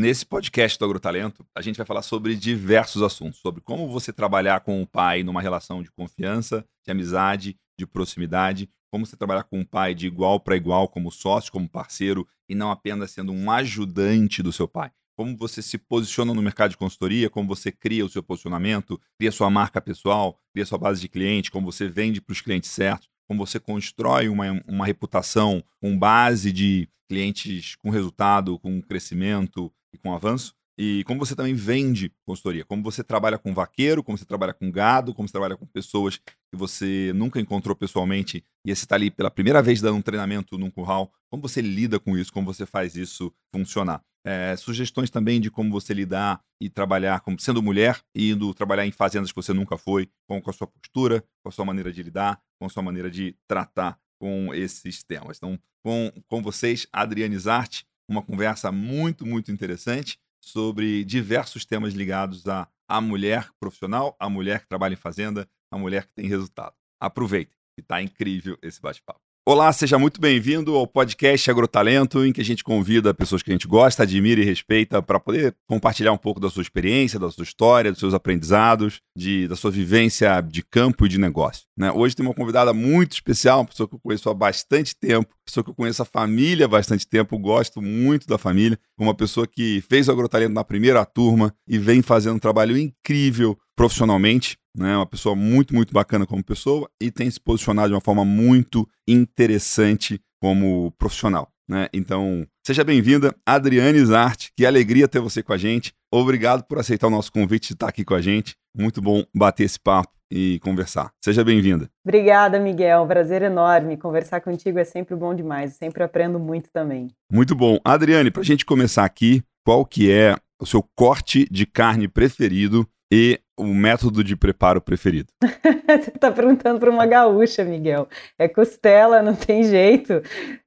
Nesse podcast do Agrotalento, a gente vai falar sobre diversos assuntos, sobre como você trabalhar com o pai numa relação de confiança, de amizade, de proximidade, como você trabalhar com o pai de igual para igual, como sócio, como parceiro, e não apenas sendo um ajudante do seu pai. Como você se posiciona no mercado de consultoria, como você cria o seu posicionamento, cria sua marca pessoal, cria sua base de cliente, como você vende para os clientes certos, como você constrói uma, uma reputação com base de clientes com resultado, com crescimento, e com avanço. E como você também vende consultoria, como você trabalha com vaqueiro, como você trabalha com gado, como você trabalha com pessoas que você nunca encontrou pessoalmente e você está ali pela primeira vez dando um treinamento num curral, como você lida com isso, como você faz isso funcionar. É, sugestões também de como você lidar e trabalhar como sendo mulher e indo trabalhar em fazendas que você nunca foi, com, com a sua postura, com a sua maneira de lidar, com a sua maneira de tratar com esses temas. Então, com, com vocês, Adriane Zarte, uma conversa muito, muito interessante sobre diversos temas ligados à, à mulher profissional, à mulher que trabalha em fazenda, à mulher que tem resultado. Aproveitem, que está incrível esse bate-papo. Olá, seja muito bem-vindo ao podcast Agrotalento, em que a gente convida pessoas que a gente gosta, admira e respeita para poder compartilhar um pouco da sua experiência, da sua história, dos seus aprendizados, de, da sua vivência de campo e de negócio. Né? Hoje tem uma convidada muito especial, uma pessoa que eu conheço há bastante tempo, pessoa que eu conheço a família há bastante tempo, gosto muito da família, uma pessoa que fez o Agrotalento na primeira turma e vem fazendo um trabalho incrível profissionalmente né? Uma pessoa muito, muito bacana como pessoa e tem se posicionado de uma forma muito interessante como profissional. Né? Então, seja bem-vinda, Adriane Zarte. Que alegria ter você com a gente. Obrigado por aceitar o nosso convite de estar aqui com a gente. Muito bom bater esse papo e conversar. Seja bem-vinda. Obrigada, Miguel. prazer enorme. Conversar contigo é sempre bom demais. sempre aprendo muito também. Muito bom. Adriane, para a gente começar aqui, qual que é o seu corte de carne preferido e o método de preparo preferido? Você está perguntando para uma gaúcha, Miguel. É costela, não tem jeito.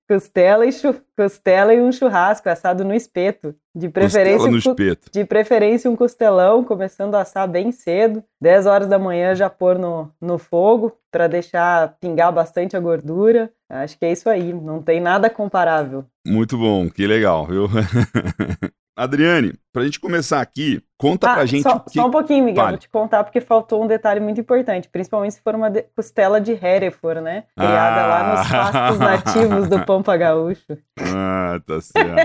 Costela e, costela e um churrasco assado no espeto. De preferência, no espeto. de preferência um costelão, começando a assar bem cedo. 10 horas da manhã já pôr no, no fogo para deixar pingar bastante a gordura. Acho que é isso aí, não tem nada comparável. Muito bom, que legal, viu? Adriane, pra gente começar aqui, conta ah, pra gente. Só, que... só um pouquinho, Miguel, vale. vou te contar porque faltou um detalhe muito importante, principalmente se for uma de... costela de Hereford, né? Criada ah. lá nos pastos nativos do Pampa Gaúcho. Ah, tá certo.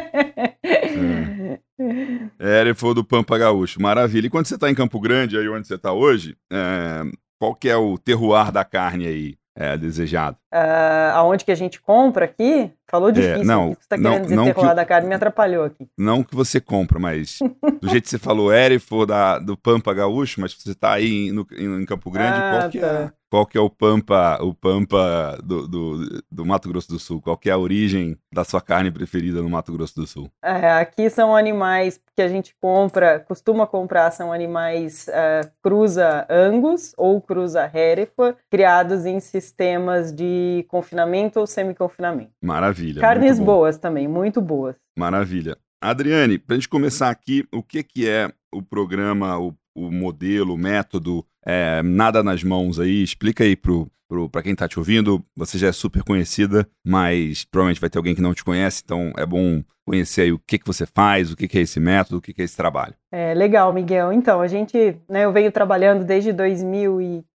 é. Hereford do Pampa Gaúcho, maravilha. E quando você tá em Campo Grande, aí onde você tá hoje, é... qual que é o terroir da carne aí? É, desejado. Uh, aonde que a gente compra aqui? Falou é, difícil. É, não, que você está querendo dizer não que, da carne me atrapalhou aqui. Não que você compra, mas do jeito que você falou, Erifo da, do Pampa Gaúcho, mas você está aí no, em, Campo Grande, ah, qual que é tá. é qual que é o pampa, o pampa do, do, do, Mato Grosso do Sul? Qual que é a origem da sua carne preferida no Mato Grosso do Sul? É, aqui são animais que a gente compra, costuma comprar, são animais uh, cruza Angus ou cruza Hereford, criados em sistemas de confinamento ou semi-confinamento. Maravilha. Carnes boas também, muito boas. Maravilha. Adriane, para a gente começar aqui, o que, que é o programa, o, o modelo, o método é, Nada nas Mãos aí? Explica aí para quem está te ouvindo. Você já é super conhecida, mas provavelmente vai ter alguém que não te conhece, então é bom conhecer aí o que, que você faz, o que, que é esse método, o que, que é esse trabalho. É legal, Miguel. Então, a gente, né, eu venho trabalhando desde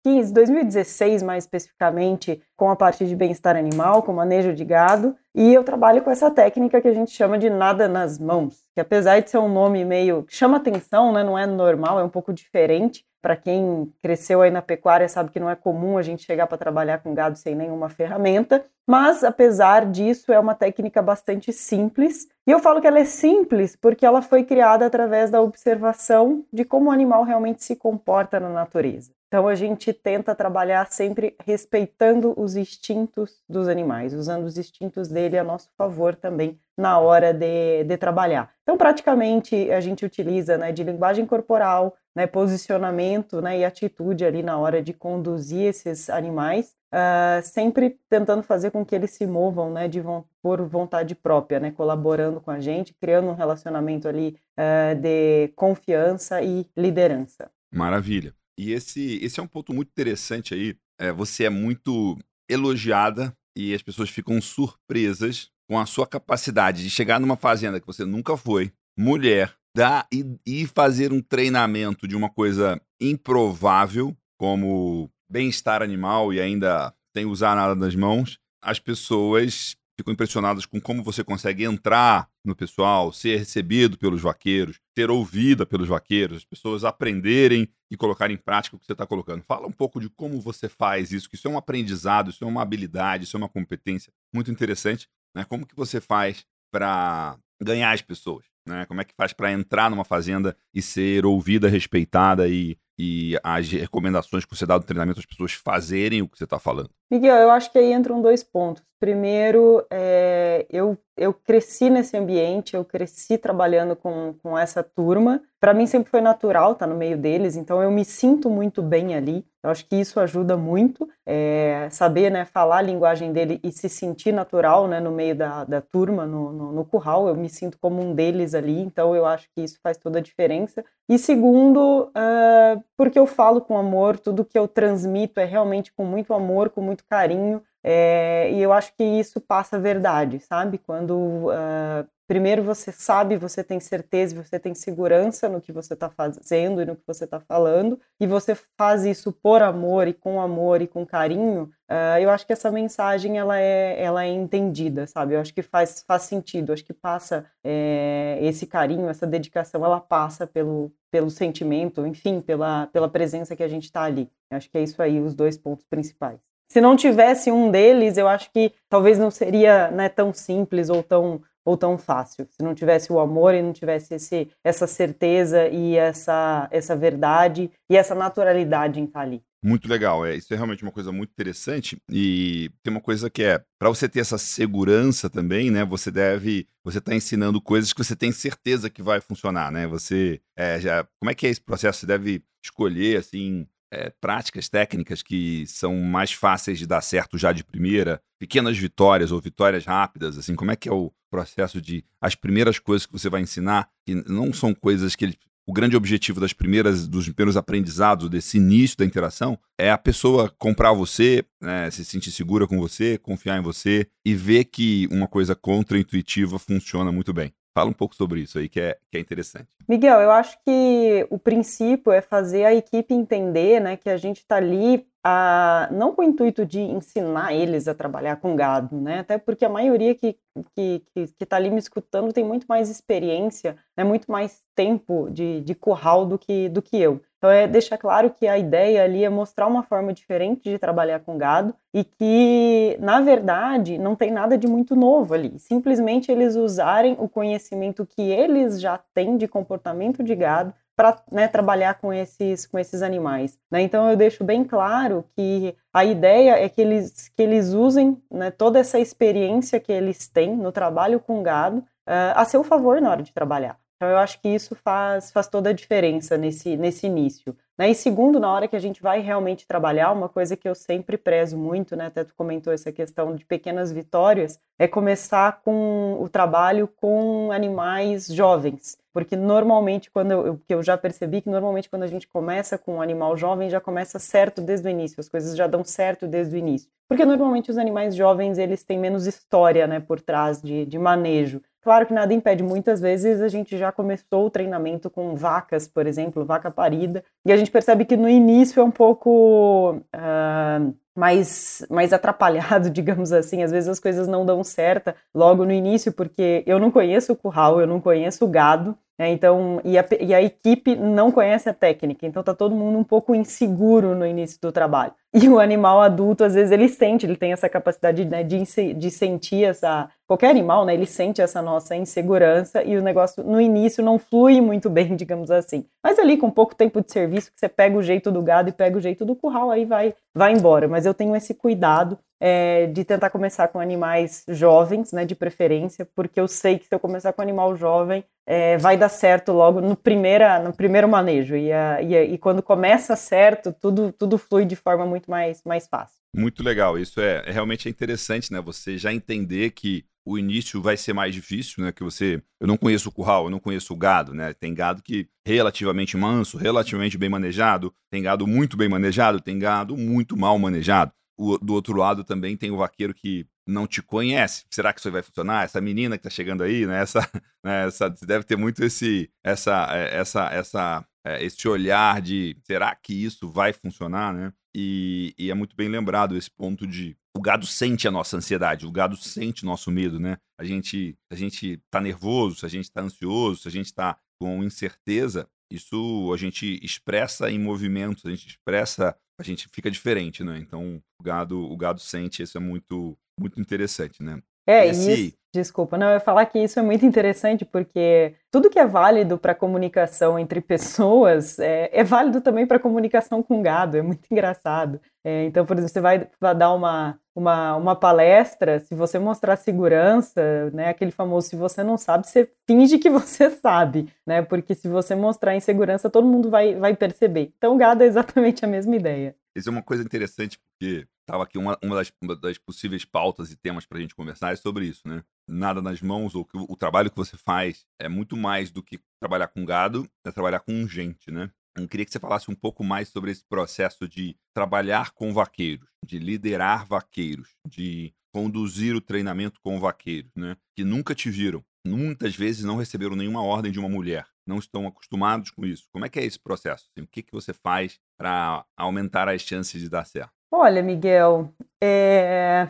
2015, 2016 mais especificamente, com a parte de bem-estar animal, com manejo de gado, e eu trabalho com essa técnica que a gente chama de nada nas mãos, que apesar de ser um nome meio que chama atenção, né, não é normal, é um pouco diferente, Para quem cresceu aí na pecuária sabe que não é comum a gente chegar para trabalhar com gado sem nenhuma ferramenta, mas apesar disso é uma técnica bastante simples. E eu falo que ela é simples porque ela foi criada através da observação de como o animal realmente se comporta na natureza. Então a gente tenta trabalhar sempre respeitando os instintos dos animais, usando os instintos dele a nosso favor também na hora de, de trabalhar. Então praticamente a gente utiliza né, de linguagem corporal, né, posicionamento né, e atitude ali na hora de conduzir esses animais, uh, sempre tentando fazer com que eles se movam né, de, por vontade própria, né, colaborando com a gente, criando um relacionamento ali uh, de confiança e liderança. Maravilha. E esse, esse é um ponto muito interessante aí. É, você é muito elogiada e as pessoas ficam surpresas com a sua capacidade de chegar numa fazenda que você nunca foi, mulher, dar e, e fazer um treinamento de uma coisa improvável, como bem-estar animal e ainda sem usar nada nas mãos, as pessoas ficam impressionadas com como você consegue entrar no pessoal, ser recebido pelos vaqueiros, ser ouvida pelos vaqueiros, as pessoas aprenderem e colocarem em prática o que você está colocando. Fala um pouco de como você faz isso, que isso é um aprendizado, isso é uma habilidade, isso é uma competência muito interessante. Né? Como que você faz para ganhar as pessoas? Né? Como é que faz para entrar numa fazenda e ser ouvida, respeitada e, e as recomendações que você dá do treinamento as pessoas fazerem o que você está falando? Miguel, eu acho que aí entram dois pontos. Primeiro, é, eu, eu cresci nesse ambiente, eu cresci trabalhando com, com essa turma. Para mim sempre foi natural estar no meio deles, então eu me sinto muito bem ali. Eu acho que isso ajuda muito, é, saber né, falar a linguagem dele e se sentir natural né, no meio da, da turma, no, no, no curral. Eu me sinto como um deles ali, então eu acho que isso faz toda a diferença. E segundo, uh, porque eu falo com amor, tudo que eu transmito é realmente com muito amor, com muito carinho. É, e eu acho que isso passa verdade, sabe? Quando uh, primeiro você sabe, você tem certeza, você tem segurança no que você está fazendo e no que você está falando, e você faz isso por amor e com amor e com carinho, uh, eu acho que essa mensagem ela é, ela é entendida, sabe? Eu acho que faz, faz sentido, eu acho que passa é, esse carinho, essa dedicação, ela passa pelo, pelo sentimento, enfim, pela, pela presença que a gente está ali. Eu acho que é isso aí, os dois pontos principais se não tivesse um deles, eu acho que talvez não seria né, tão simples ou tão, ou tão fácil. Se não tivesse o amor e não tivesse esse, essa certeza e essa, essa verdade e essa naturalidade em estar ali. Muito legal, é, isso é realmente uma coisa muito interessante e tem uma coisa que é, para você ter essa segurança também, né, você deve, você está ensinando coisas que você tem certeza que vai funcionar, né, você, é, já, como é que é esse processo? Você deve escolher, assim, é, práticas técnicas que são mais fáceis de dar certo já de primeira, pequenas vitórias ou vitórias rápidas, assim, como é que é o processo de as primeiras coisas que você vai ensinar, que não são coisas que ele, o grande objetivo das primeiras dos primeiros aprendizados desse início da interação é a pessoa comprar você, né, se sentir segura com você, confiar em você e ver que uma coisa contra-intuitiva funciona muito bem. Fala um pouco sobre isso aí, que é, que é interessante. Miguel, eu acho que o princípio é fazer a equipe entender né, que a gente está ali a, não com o intuito de ensinar eles a trabalhar com gado, né? Até porque a maioria que que está ali me escutando tem muito mais experiência, né, muito mais tempo de, de curral do que, do que eu. Então é deixar claro que a ideia ali é mostrar uma forma diferente de trabalhar com gado e que, na verdade, não tem nada de muito novo ali. Simplesmente eles usarem o conhecimento que eles já têm de comportamento de gado para né, trabalhar com esses, com esses animais. Né? Então eu deixo bem claro que a ideia é que eles, que eles usem né, toda essa experiência que eles têm no trabalho com gado uh, a seu favor na hora de trabalhar. Então eu acho que isso faz, faz toda a diferença nesse, nesse início. Né? E segundo, na hora que a gente vai realmente trabalhar, uma coisa que eu sempre prezo muito, né? até tu comentou essa questão de pequenas vitórias, é começar com o trabalho com animais jovens. Porque normalmente, quando eu, que eu já percebi que normalmente quando a gente começa com um animal jovem, já começa certo desde o início, as coisas já dão certo desde o início. Porque normalmente os animais jovens, eles têm menos história, né, por trás de, de manejo. Claro que nada impede, muitas vezes a gente já começou o treinamento com vacas, por exemplo, vaca parida, e a gente percebe que no início é um pouco uh, mais, mais atrapalhado, digamos assim. Às vezes as coisas não dão certo logo no início, porque eu não conheço o curral, eu não conheço o gado, Né? Então, e a, e a equipe não conhece a técnica, então tá todo mundo um pouco inseguro no início do trabalho. E o animal adulto, às vezes, ele sente, ele tem essa capacidade né, de, de sentir essa. Qualquer animal, né? Ele sente essa nossa insegurança e o negócio no início não flui muito bem, digamos assim. Mas ali, com pouco tempo de serviço, que você pega o jeito do gado e pega o jeito do curral, aí vai, vai embora. Mas eu tenho esse cuidado é, de tentar começar com animais jovens, né, de preferência, porque eu sei que se eu começar com animal jovem, é, vai dar certo logo no, primeira, no primeiro manejo. E, a, e, a, e, quando começa certo, tudo, tudo flui de forma muito mais, mais fácil. Muito legal. Isso é, é realmente interessante, né? Você já entender que o início vai ser mais difícil, né? Que você. Eu não conheço o curral, eu não conheço o gado, né? Tem gado que relativamente manso, relativamente bem manejado, tem gado muito bem manejado, tem gado muito mal manejado o, do outro lado também tem o vaqueiro que não te conhece. Será que isso vai funcionar? Essa menina que tá chegando aí, né? Essa, né? essa deve ter muito esse, essa, é, essa, essa, é, esse olhar de será que isso vai funcionar, né? E, e, é muito bem lembrado esse ponto de o gado sente a nossa ansiedade, o gado sente o nosso medo, né? A gente, a gente tá nervoso, se a gente tá ansioso, se a gente tá com incerteza, isso a gente expressa em movimentos, a gente expressa a gente fica diferente, né? Então o gado, o gado sente, isso é muito, muito interessante, né? É, Esse... isso, desculpa, não, eu ia falar que isso é muito interessante porque tudo que é válido para comunicação entre pessoas é, é válido também para comunicação com gado, é muito engraçado. É, então, por exemplo, você vai, vai dar uma, uma, uma palestra, se você mostrar segurança, né, aquele famoso, se você não sabe, você finge que você sabe, né, porque se você mostrar insegurança, todo mundo vai, vai perceber. Então, o gado é exatamente a mesma ideia. Isso é uma coisa interessante, porque estava aqui uma, uma, das, uma, das, possíveis pautas e temas para a gente conversar é sobre isso, né? Nada nas mãos, ou que o, trabalho que você faz é muito mais do que trabalhar com gado, é trabalhar com gente, né? Eu queria que você falasse um pouco mais sobre esse processo de trabalhar com vaqueiros, de liderar vaqueiros, de conduzir o treinamento com vaqueiros, né? Que nunca te viram, muitas vezes não receberam nenhuma ordem de uma mulher, não estão acostumados com isso. Como é que é esse processo? Assim, o que, que você faz para aumentar as chances de dar certo? Olha, Miguel, é...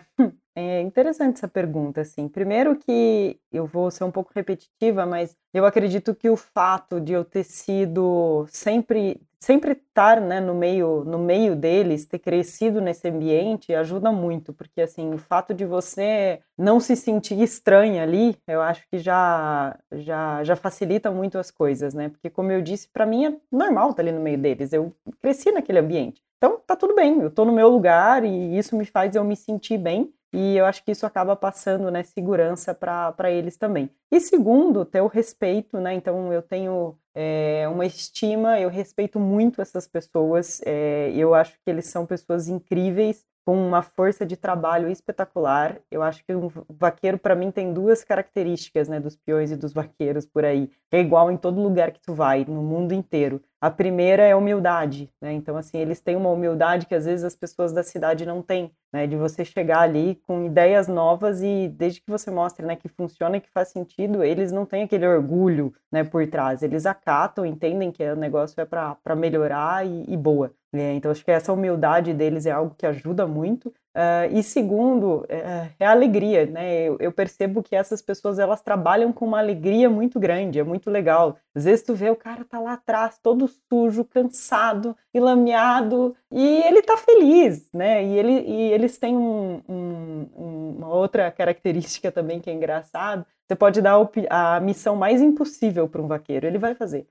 é interessante essa pergunta, assim. Primeiro que eu vou ser um pouco repetitiva, mas eu acredito que o fato de eu ter sido sempre sempre estar né, no meio no meio deles, ter crescido nesse ambiente ajuda muito, porque assim o fato de você não se sentir estranha ali, eu acho que já já já facilita muito as coisas, né? Porque como eu disse, para mim é normal estar ali no meio deles. Eu cresci naquele ambiente. Então tá tudo bem, eu estou no meu lugar e isso me faz eu me sentir bem. E eu acho que isso acaba passando né, segurança para eles também. E segundo, ter o respeito, né? Então eu tenho é, uma estima, eu respeito muito essas pessoas, é, eu acho que eles são pessoas incríveis, com uma força de trabalho espetacular. Eu acho que o vaqueiro, para mim, tem duas características, né, dos peões e dos vaqueiros por aí. É igual em todo lugar que tu vai, no mundo inteiro. A primeira é humildade, né? Então, assim, eles têm uma humildade que às vezes as pessoas da cidade não têm, né? De você chegar ali com ideias novas e desde que você mostre, né, que funciona e que faz sentido, eles não têm aquele orgulho, né, por trás. Eles acatam, entendem que o negócio é para melhorar e, e boa. É, então, acho que essa humildade deles é algo que ajuda muito. Uh, e segundo, é, é, a alegria, né? Eu, eu, percebo que essas pessoas, elas trabalham com uma alegria muito grande, é muito legal. Às vezes tu vê o cara tá lá atrás, todo sujo, cansado, lameado, e ele tá feliz, né? E, ele, e eles têm um, um, uma outra característica também que é engraçado, você pode dar a missão mais impossível para um vaqueiro, ele vai fazer.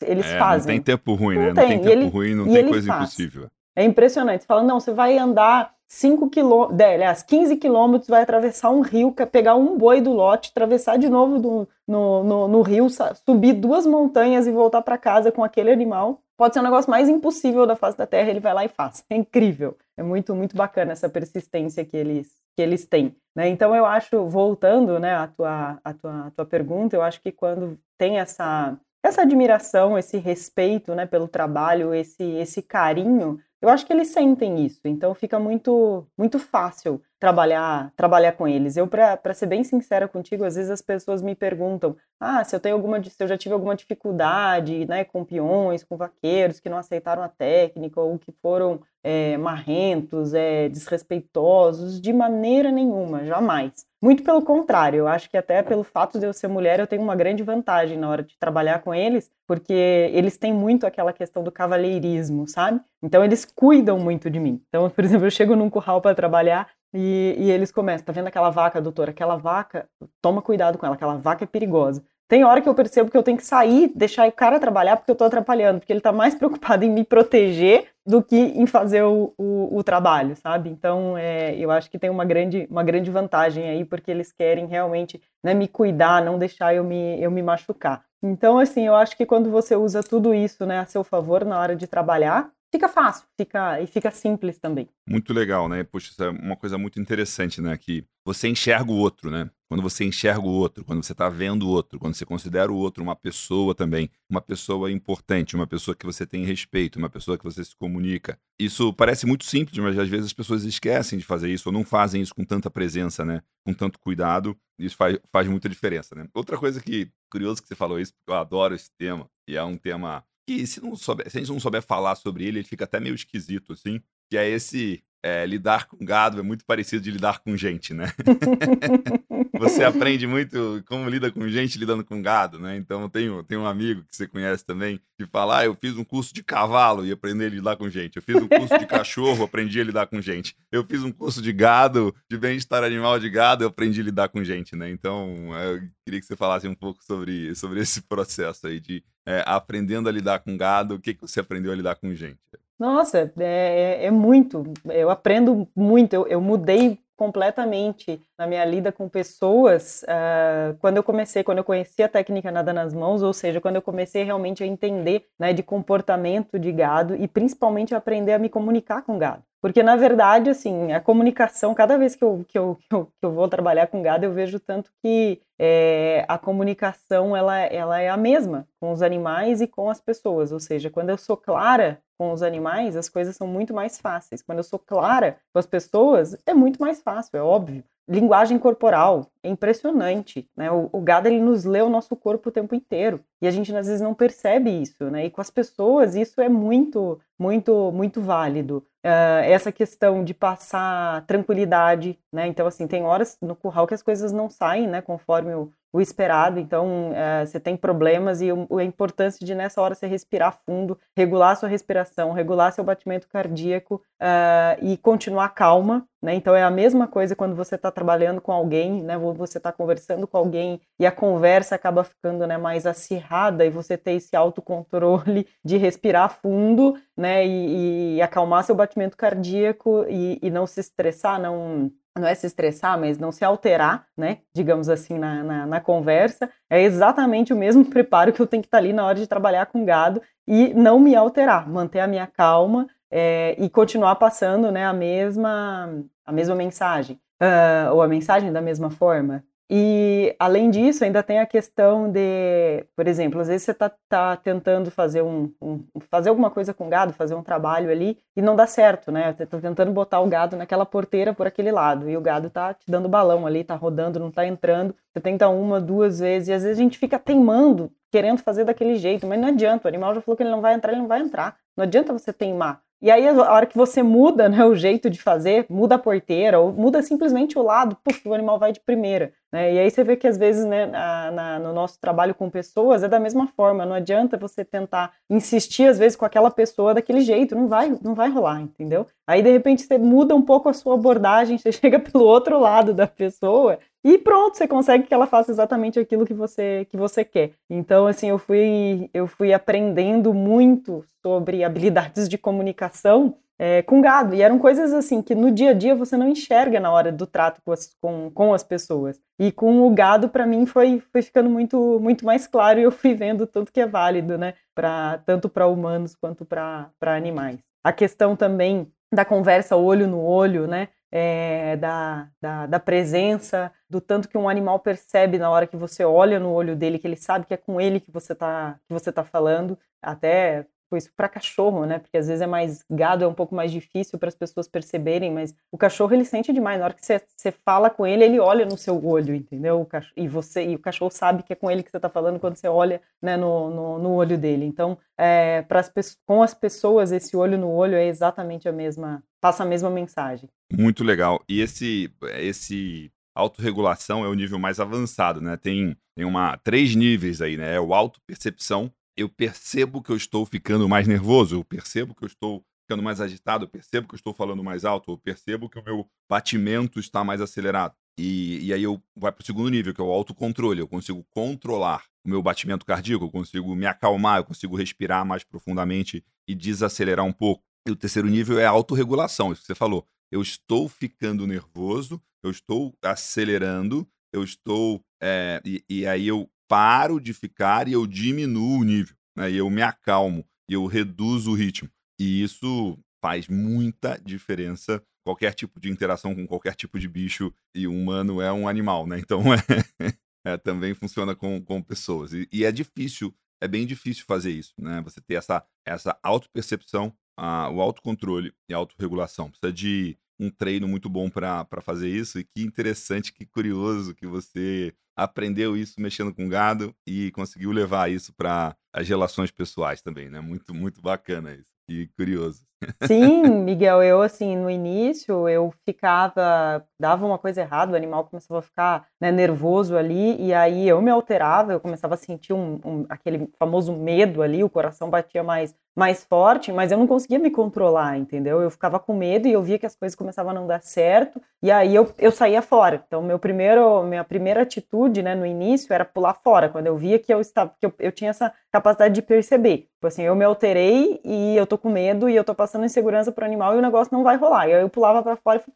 Eles é, fazem. Não tem tempo ruim, né? Não, tem, tempo ele, ruim, não tem coisa faz. impossível. É impressionante. Você fala, não, você vai andar 5 quilômetros, aliás, 15 quilômetros, vai atravessar um rio, pegar um boi do lote, atravessar de novo do, no, no, no rio, subir duas montanhas e voltar para casa com aquele animal. Pode ser um negócio mais impossível da face da Terra, ele vai lá e faz. É incrível. É muito, muito bacana essa persistência que eles, que eles têm. Né? Então eu acho, voltando né, à, tua, à, tua, à tua pergunta, eu acho que quando tem essa, essa admiração, esse respeito né, pelo trabalho, esse, esse carinho, eu acho que eles sentem isso. Então fica muito, muito fácil trabalhar trabalhar com eles. Eu, para ser bem sincera contigo, às vezes as pessoas me perguntam: ah, se eu tenho alguma, se eu já tive alguma dificuldade, né, com peões, com vaqueiros que não aceitaram a técnica ou que foram é, marrentos, é, desrespeitosos, de maneira nenhuma, jamais. Muito pelo contrário, eu acho que até pelo fato de eu ser mulher, eu tenho uma grande vantagem na hora de trabalhar com eles, porque eles têm muito aquela questão do cavalheirismo, sabe? Então eles cuidam muito de mim. Então, por exemplo, eu chego num curral para trabalhar e, e, eles começam, tá vendo aquela vaca, doutor? Aquela vaca, toma cuidado com ela, aquela vaca é perigosa. Tem hora que eu percebo que eu tenho que sair, deixar o cara trabalhar porque eu tô atrapalhando, porque ele tá mais preocupado em me proteger do que em fazer o, o, o trabalho, sabe? Então, é, eu acho que tem uma grande, uma grande vantagem aí, porque eles querem realmente né, me cuidar, não deixar eu me, eu me machucar. Então, assim, eu acho que quando você usa tudo isso né, a seu favor na hora de trabalhar, fica fácil, fica e fica simples também. Muito legal, né? Poxa, isso é uma coisa muito interessante, né? Que você enxerga o outro, né? Quando você enxerga o outro, quando você está vendo o outro, quando você considera o outro uma pessoa também, uma pessoa importante, uma pessoa que você tem respeito, uma pessoa que você se comunica. Isso parece muito simples, mas às vezes as pessoas esquecem de fazer isso ou não fazem isso com tanta presença, né? Com tanto cuidado. Isso faz, faz muita diferença, né? Outra coisa que, curioso que você falou isso, porque eu adoro esse tema, e é um tema que se, não souber, se a gente não souber falar sobre ele, ele fica até meio esquisito, assim. Que é esse é, lidar com gado é muito parecido de lidar com gente, né? você aprende muito como lida com gente lidando com gado, né? Então tem, tem um amigo que você conhece também que fala: ah, eu fiz um curso de cavalo e aprendi a lidar com gente. Eu fiz um curso de cachorro, aprendi a lidar com gente. Eu fiz um curso de gado, de bem-estar animal de gado, eu aprendi a lidar com gente, né? Então eu queria que você falasse um pouco sobre, sobre esse processo aí de é, aprendendo a lidar com gado, o que, que você aprendeu a lidar com gente? Nossa, é, é, é muito. Eu aprendo muito. Eu, eu, mudei completamente na minha lida com pessoas uh, quando eu comecei, quando eu conheci a técnica nada nas mãos, ou seja, quando eu comecei realmente a entender né, de comportamento de gado e principalmente aprender a me comunicar com gado. Porque, na verdade, assim, a comunicação, cada vez que eu, que eu, que eu, que eu vou trabalhar com gado, eu vejo tanto que é, a comunicação ela, ela é a mesma com os animais e com as pessoas. Ou seja, quando eu sou clara com os animais, as coisas são muito mais fáceis. Quando eu sou clara com as pessoas, é muito mais fácil, é óbvio. Linguagem corporal é impressionante, né? O, o, gado ele nos lê o nosso corpo o tempo inteiro e a gente às vezes não percebe isso, né? E com as pessoas isso é muito, muito, muito válido. Uh, essa questão de passar tranquilidade, né? Então assim tem horas no curral que as coisas não saem, né? Conforme o, o esperado, então é, você tem problemas e a importância de nessa hora você respirar fundo, regular sua respiração, regular seu batimento cardíaco uh, e continuar calma, né? Então é a mesma coisa quando você está trabalhando com alguém, né? Você está conversando com alguém e a conversa acaba ficando né, mais acirrada e você ter esse autocontrole de respirar fundo, né? E, e acalmar seu batimento cardíaco e, e não se estressar, não não é se estressar, mas não se alterar, né? Digamos assim, na, na, na, conversa. É exatamente o mesmo preparo que eu tenho que estar ali na hora de trabalhar com gado e não me alterar, manter a minha calma é, e continuar passando né, a, mesma, a mesma mensagem, uh, ou a mensagem da mesma forma. E, além disso, ainda tem a questão de, por exemplo, às vezes você está tá tentando fazer, um, um, fazer alguma coisa com gado, fazer um trabalho ali, e não dá certo, né? Você está tentando botar o gado naquela porteira por aquele lado, e o gado está te dando balão ali, está rodando, não está entrando. Você tenta uma, duas vezes, e às vezes a gente fica teimando, querendo fazer daquele jeito, mas não adianta, o animal já falou que ele não vai entrar, ele não vai entrar. Não adianta você teimar. E aí, a hora que você muda né, o jeito de fazer, muda a porteira, ou muda simplesmente o lado, puf, o animal vai de primeira. Né? E aí você vê que às vezes né, na, na, no nosso trabalho com pessoas é da mesma forma. Não adianta você tentar insistir às vezes com aquela pessoa daquele jeito, não vai, não vai rolar, entendeu? Aí de repente você muda um pouco a sua abordagem, você chega pelo outro lado da pessoa e pronto, você consegue que ela faça exatamente aquilo que você que você quer. Então, assim, eu fui eu fui aprendendo muito sobre habilidades de comunicação é, com gado. E eram coisas assim que no dia a dia você não enxerga na hora do trato com as, com, com as pessoas. E com o gado, para mim, foi, foi ficando muito, muito mais claro e eu fui vendo tanto que é válido, né? Pra, tanto para humanos quanto para animais. A questão também da conversa olho no olho, né? É, da, da, da, presença, do tanto que um animal percebe na hora que você olha no olho dele, que ele sabe que é com ele que você está que você tá falando. Até tipo, isso para cachorro, né? Porque às vezes é mais gado, é um pouco mais difícil para as pessoas perceberem, mas o cachorro ele sente demais. Na hora que você, você fala com ele, ele olha no seu olho, entendeu? Cachorro, e você e o cachorro sabe que é com ele que você está falando quando você olha né, no, no, no olho dele. Então, é, as, com as pessoas, esse olho no olho é exatamente a mesma, passa a mesma mensagem. Muito legal. E esse, esse autorregulação é o nível mais avançado, né? Tem, tem uma, três níveis aí, né? É o auto-percepção. Eu percebo que eu estou ficando mais nervoso, eu percebo que eu estou ficando mais agitado, eu percebo que eu estou falando mais alto, eu percebo que o meu batimento está mais acelerado. E, e aí eu vai para o segundo nível, que é o autocontrole. Eu consigo controlar o meu batimento cardíaco, eu consigo me acalmar, eu consigo respirar mais profundamente e desacelerar um pouco. E o terceiro nível é a autorregulação, isso que você falou. Eu estou ficando nervoso, eu estou acelerando, eu estou. É, e, e, aí eu paro de ficar e eu diminuo o nível. Né? E eu me acalmo, e eu reduzo o ritmo. E isso faz muita diferença. Qualquer tipo de interação com qualquer tipo de bicho, e o humano é um animal, né? Então é, é também funciona com, com pessoas. E, e, é difícil, é bem difícil fazer isso, né? Você ter essa, essa autopercepção, a, o autocontrole e a autorregulação. Precisa de um treino muito bom para fazer isso. E que interessante, que curioso que você aprendeu isso mexendo com gado e conseguiu levar isso para as relações pessoais também, né? Muito, muito bacana isso. Que curioso. Sim, Miguel, eu assim, no início eu ficava, dava uma coisa errada, o animal começava a ficar né, nervoso ali, e aí eu me alterava, eu começava a sentir um, um, aquele famoso medo ali, o coração batia mais, mais forte, mas eu não conseguia me controlar, entendeu? Eu ficava com medo e eu via que as coisas começavam a não dar certo, e aí eu, eu saía fora. Então, meu primeiro, minha primeira atitude, né, no início era pular fora, quando eu via que eu estava, que eu, eu tinha essa capacidade de perceber. Tipo assim, eu me alterei e eu tô com medo e eu tô passando insegurança pro animal e o negócio não vai rolar. E aí eu pulava para fora e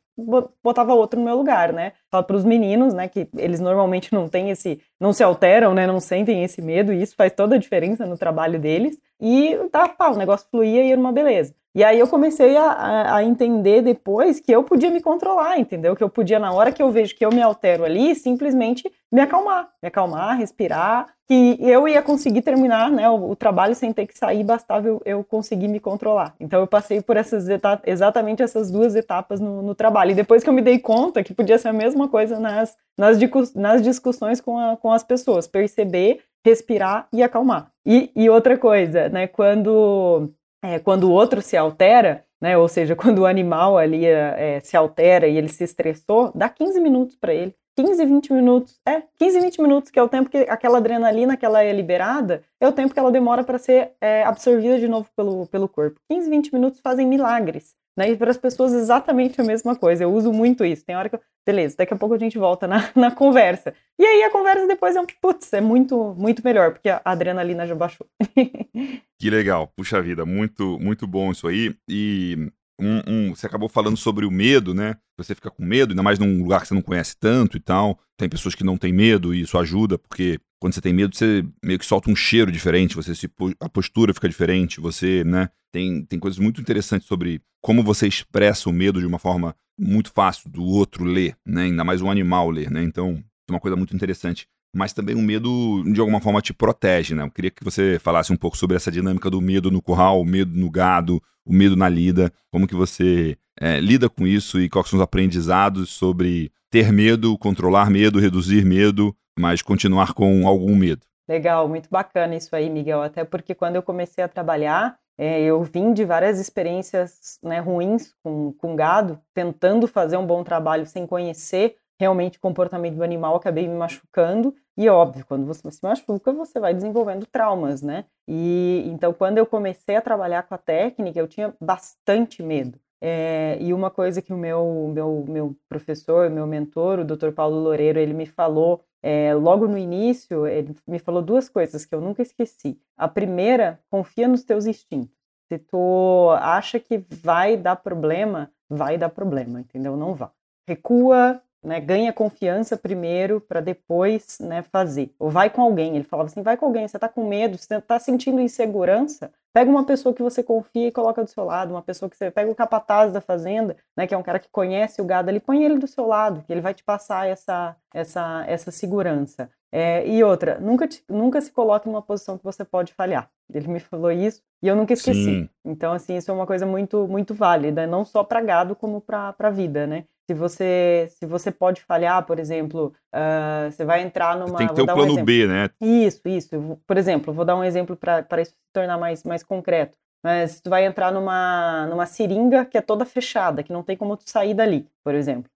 botava outro no meu lugar, né? Fala para os meninos, né, que eles normalmente não têm esse, não se alteram, né, não sentem esse medo e isso faz toda a diferença no trabalho deles. E tá, pá, o negócio fluía e era uma beleza. E aí eu comecei a, a, entender depois que eu podia me controlar, entendeu? Que eu podia, na hora que eu vejo que eu me altero ali, simplesmente me acalmar, me acalmar, respirar, que eu ia conseguir terminar né, o, o trabalho sem ter que sair, bastava eu, eu conseguir me controlar. Então eu passei por essas etapas, exatamente essas duas etapas no, no, trabalho. E depois que eu me dei conta que podia ser a mesma coisa nas, nas, nas discussões com, a, com as pessoas, perceber, respirar e acalmar. E, e outra coisa, né, quando é, quando o outro se altera, né, ou seja, quando o animal ali é, se altera e ele se estressou, dá 15 minutos para ele. 15, 20 minutos. É, 15, 20 minutos, que é o tempo que aquela adrenalina que ela é liberada, é o tempo que ela demora para ser é, absorvida de novo pelo, pelo corpo. 15, 20 minutos fazem milagres. Né? E para as pessoas exatamente a mesma coisa. Eu uso muito isso. Tem hora que eu, beleza, daqui a pouco a gente volta na, na conversa. E aí a conversa depois é um, putz, é muito, muito melhor, porque a adrenalina já baixou. que legal, puxa vida, muito, muito bom isso aí. E um, um, você acabou falando sobre o medo, né? Você fica com medo, ainda mais num lugar que você não conhece tanto e tal. Tem pessoas que não têm medo e isso ajuda, porque quando você tem medo, você meio que solta um cheiro diferente, você se, a postura fica diferente, você, né? Tem, tem coisas muito interessantes sobre como você expressa o medo de uma forma muito fácil do outro ler, né? Ainda mais um animal ler, né? Então, é uma coisa muito interessante. Mas também o medo, de alguma forma, te protege, né? Eu queria que você falasse um pouco sobre essa dinâmica do medo no curral, o medo no gado, o medo na lida, como que você é, lida com isso e quais são os aprendizados sobre ter medo, controlar medo, reduzir medo, mas continuar com algum medo. Legal, muito bacana isso aí, Miguel. Até porque quando eu comecei a trabalhar, é, eu vim de várias experiências né, ruins com, com gado, tentando fazer um bom trabalho sem conhecer realmente o comportamento do animal, acabei me machucando. E óbvio, quando você se machuca, você vai desenvolvendo traumas, né? E então, quando eu comecei a trabalhar com a técnica, eu tinha bastante medo. É, e uma coisa que o meu, meu, meu professor, meu mentor, o Dr. Paulo Loureiro, ele me falou é, logo no início, ele me falou duas coisas que eu nunca esqueci. A primeira, confia nos teus instintos. Se tu acha que vai dar problema, vai dar problema, entendeu? Não vá. Recua, né, ganha confiança primeiro para depois né, fazer. Ou vai com alguém. Ele falava assim: vai com alguém, você está com medo, você está sentindo insegurança. Pega uma pessoa que você confia e coloca do seu lado, uma pessoa que você pega o capataz da fazenda, né, que é um cara que conhece o gado ali, põe ele do seu lado, que ele vai te passar essa, essa, essa segurança. É, e outra, nunca, te, nunca se coloque numa posição que você pode falhar. Ele me falou isso e eu nunca esqueci. Sim. Então, assim, isso é uma coisa muito, muito válida, não só para gado, como para a vida, né? Se você, se você pode falhar, por exemplo, uh, você vai entrar numa. Tem que ter o plano um B, né? Isso, isso. Por exemplo, vou dar um exemplo para isso se tornar mais, mais concreto. Mas tu vai entrar numa, numa seringa que é toda fechada, que não tem como tu sair dali, por exemplo.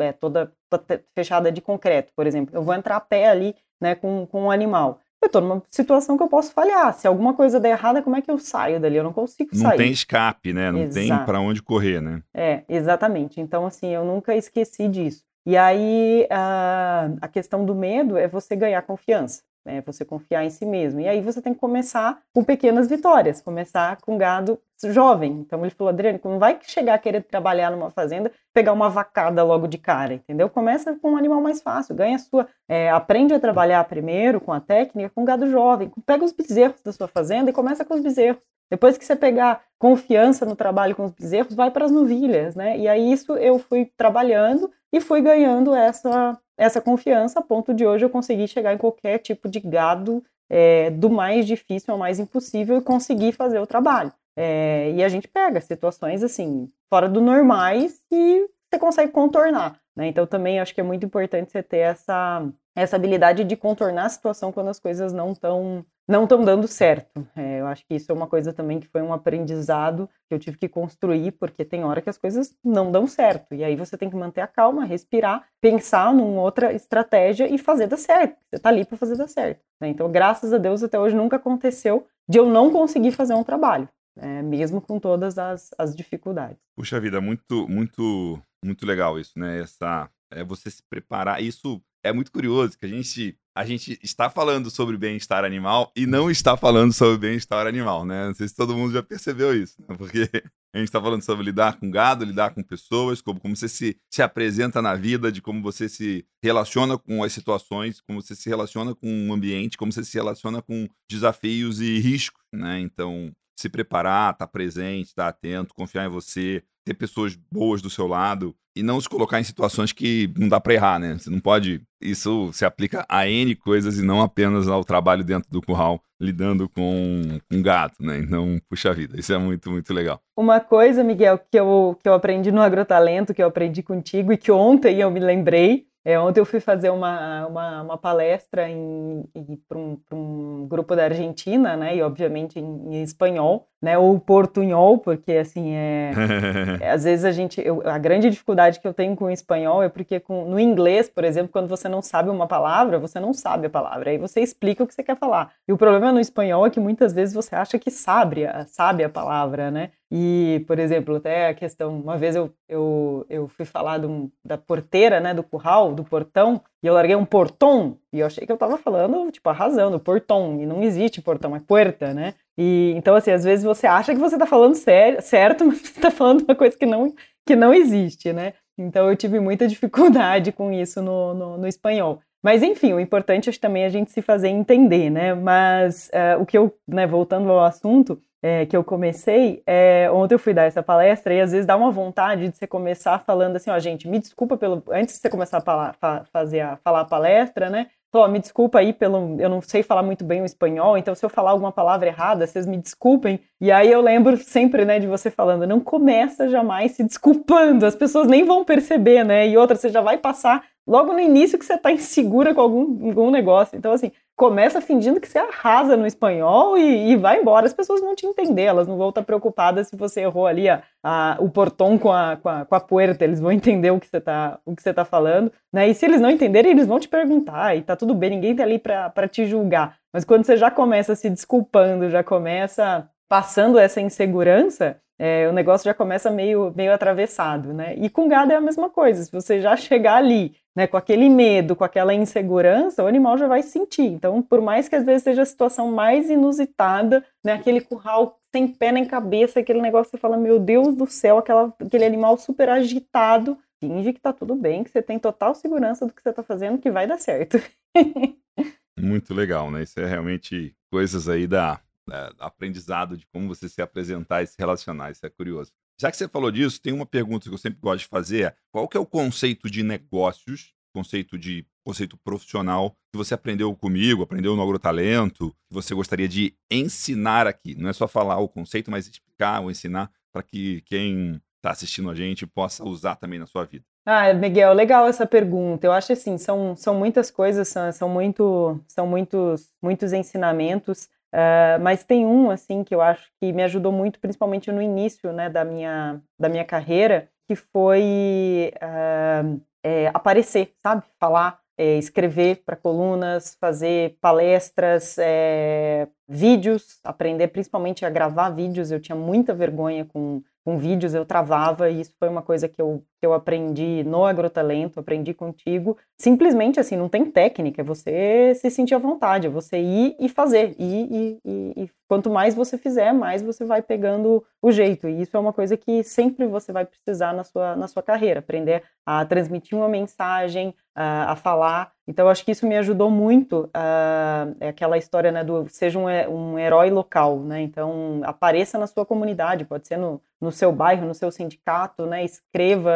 É toda, toda fechada de concreto, por exemplo. Eu vou entrar a pé ali, né, com, com um animal eu tô numa situação que eu posso falhar. Se alguma coisa der errada, como é que eu saio dali? Eu não consigo não sair. Não tem escape, né? Não Exato. tem para onde correr, né? É, exatamente. Então, assim, eu nunca esqueci disso. E aí, a, a questão do medo é você ganhar confiança né? Você confiar em si mesmo. E aí você tem que começar com pequenas vitórias, começar com gado jovem. Então ele falou, Adriano, não vai chegar a querer trabalhar numa fazenda, pegar uma vacada logo de cara, entendeu? Começa com um animal mais fácil, ganha sua, é, aprende a trabalhar primeiro com a técnica, com gado jovem. Pega os bezerros da sua fazenda e começa com os bezerros. Depois que você pegar confiança no trabalho com os bezerros, vai para as novilhas, né? E aí isso eu fui trabalhando e fui ganhando essa essa confiança a ponto de hoje eu conseguir chegar em qualquer tipo de gado, é, do mais difícil ao mais impossível e conseguir fazer o trabalho. É, e a gente pega situações assim, fora do normais e você consegue contornar. Né? Então também acho que é muito importante você ter essa, essa habilidade de contornar a situação quando as coisas não estão não estão dando certo. É, eu acho que isso é uma coisa também que foi um aprendizado que eu tive que construir, porque tem hora que as coisas não dão certo. E aí você tem que manter a calma, respirar, pensar numa outra estratégia e fazer dar certo. Você está ali para fazer dar certo. Né? Então, graças a Deus, até hoje nunca aconteceu de eu não conseguir fazer um trabalho. É, mesmo com todas as, as dificuldades. Puxa vida, muito, muito, muito legal isso, né? Essa, é você se preparar. Isso é muito curioso, que a gente a gente está falando sobre bem-estar animal e não está falando sobre bem-estar animal, né? Não sei se todo mundo já percebeu isso, né? porque a gente está falando sobre lidar com gado, lidar com pessoas, como, como você se, se apresenta na vida, de como você se relaciona com as situações, como você se relaciona com o ambiente, como você se relaciona com desafios e riscos, né? Então, se preparar, estar tá presente, estar tá atento, confiar em você, ter pessoas boas do seu lado e não se colocar em situações que não dá para errar, né? Você não pode. Isso se aplica a N coisas e não apenas ao trabalho dentro do curral, lidando com um gato, né? Então, puxa vida, isso é muito, muito legal. Uma coisa, Miguel, que eu, que eu aprendi no Agrotalento, que eu aprendi contigo e que ontem eu me lembrei, é, ontem eu fui fazer uma, uma, uma palestra para um, um, grupo da Argentina, né, e obviamente em, em, espanhol, né, ou portunhol, porque assim, é, é às vezes a gente, eu, a grande dificuldade que eu tenho com o espanhol é porque com, no inglês, por exemplo, quando você não sabe uma palavra, você não sabe a palavra, aí você explica o que você quer falar. E o problema no espanhol é que muitas vezes você acha que sabe, sabe a palavra, né, e, por exemplo, até a questão, uma vez eu, eu, eu fui falar um, da porteira, né, do curral, do portão, e eu larguei um portão, e eu achei que eu tava falando, tipo, arrasando, portão, e não existe portão, é puerta, né? E, então, assim, às vezes você acha que você tá falando sério, certo, mas você tá falando uma coisa que não, que não existe, né? Então eu tive muita dificuldade com isso no, no, no espanhol. Mas enfim, o importante é também a gente se fazer entender, né? Mas uh, o que eu, né, voltando ao assunto, é, que eu comecei, é, ontem eu fui dar essa palestra e às vezes dá uma vontade de você começar falando assim, ó, gente, me desculpa pelo. Antes de você começar a falar, fazer a, falar a palestra, né? Me desculpa aí pelo. Eu não sei falar muito bem o espanhol, então se eu falar alguma palavra errada, vocês me desculpem. E aí eu lembro sempre, né, de você falando, não começa jamais se desculpando, as pessoas nem vão perceber, né? E outra, você já vai passar logo no início que você está insegura com algum, algum negócio. Então, assim, começa fingindo que você arrasa no espanhol e, e, vai embora. As pessoas vão te entender, elas não vão estar preocupadas se você errou ali a, a, o portão com a, com, a, com a puerta, eles vão entender o que você está tá falando, né? E se eles não entenderem, eles vão te perguntar e tá tudo bem, ninguém tá ali para te julgar. Mas quando você já começa se desculpando, já começa passando essa insegurança, é, o negócio já começa meio, meio atravessado, né? E com gado é a mesma coisa. Se você já chegar ali, né, com aquele medo, com aquela insegurança, o animal já vai sentir. Então, por mais que às vezes seja a situação mais inusitada, né, aquele curral sem pé nem cabeça, aquele negócio que você fala, meu Deus do céu, aquela, aquele animal super agitado, finge que tá tudo bem, que você tem total segurança do que você tá fazendo, que vai dar certo. Muito legal, né? Isso é realmente coisas aí da, da aprendizado de como você se apresentar e se relacionar. Isso é curioso. Já que você falou disso, tem uma pergunta que eu sempre gosto de fazer: qual que é o conceito de negócios, conceito de conceito profissional que você aprendeu comigo, aprendeu no Agrotalento, que você gostaria de ensinar aqui? Não é só falar o conceito, mas explicar ou ensinar para que quem está assistindo a gente possa usar também na sua vida. Ah, Miguel, legal essa pergunta. Eu acho assim, são, são muitas coisas, são, são, muito, são muitos, muitos ensinamentos. Uh, mas tem um assim que eu acho que me ajudou muito, principalmente no início né, da, minha, da minha carreira, que foi uh, é, aparecer, sabe? Falar, é, escrever para colunas, fazer palestras, é, vídeos, aprender principalmente a gravar vídeos. Eu tinha muita vergonha com com vídeos eu travava e isso foi uma coisa que eu, que eu aprendi no Agrotalento, aprendi contigo. Simplesmente assim, não tem técnica, é você se sentir à vontade, é você ir e fazer. E, e, e, quanto mais você fizer, mais você vai pegando o jeito. E isso é uma coisa que sempre você vai precisar na sua, na sua carreira, aprender a transmitir uma mensagem, a, a falar. Então, acho que isso me ajudou muito. É aquela história né, do seja um, um herói local, né? Então, apareça na sua comunidade, pode ser no, no seu bairro, no seu sindicato, né? Escreva,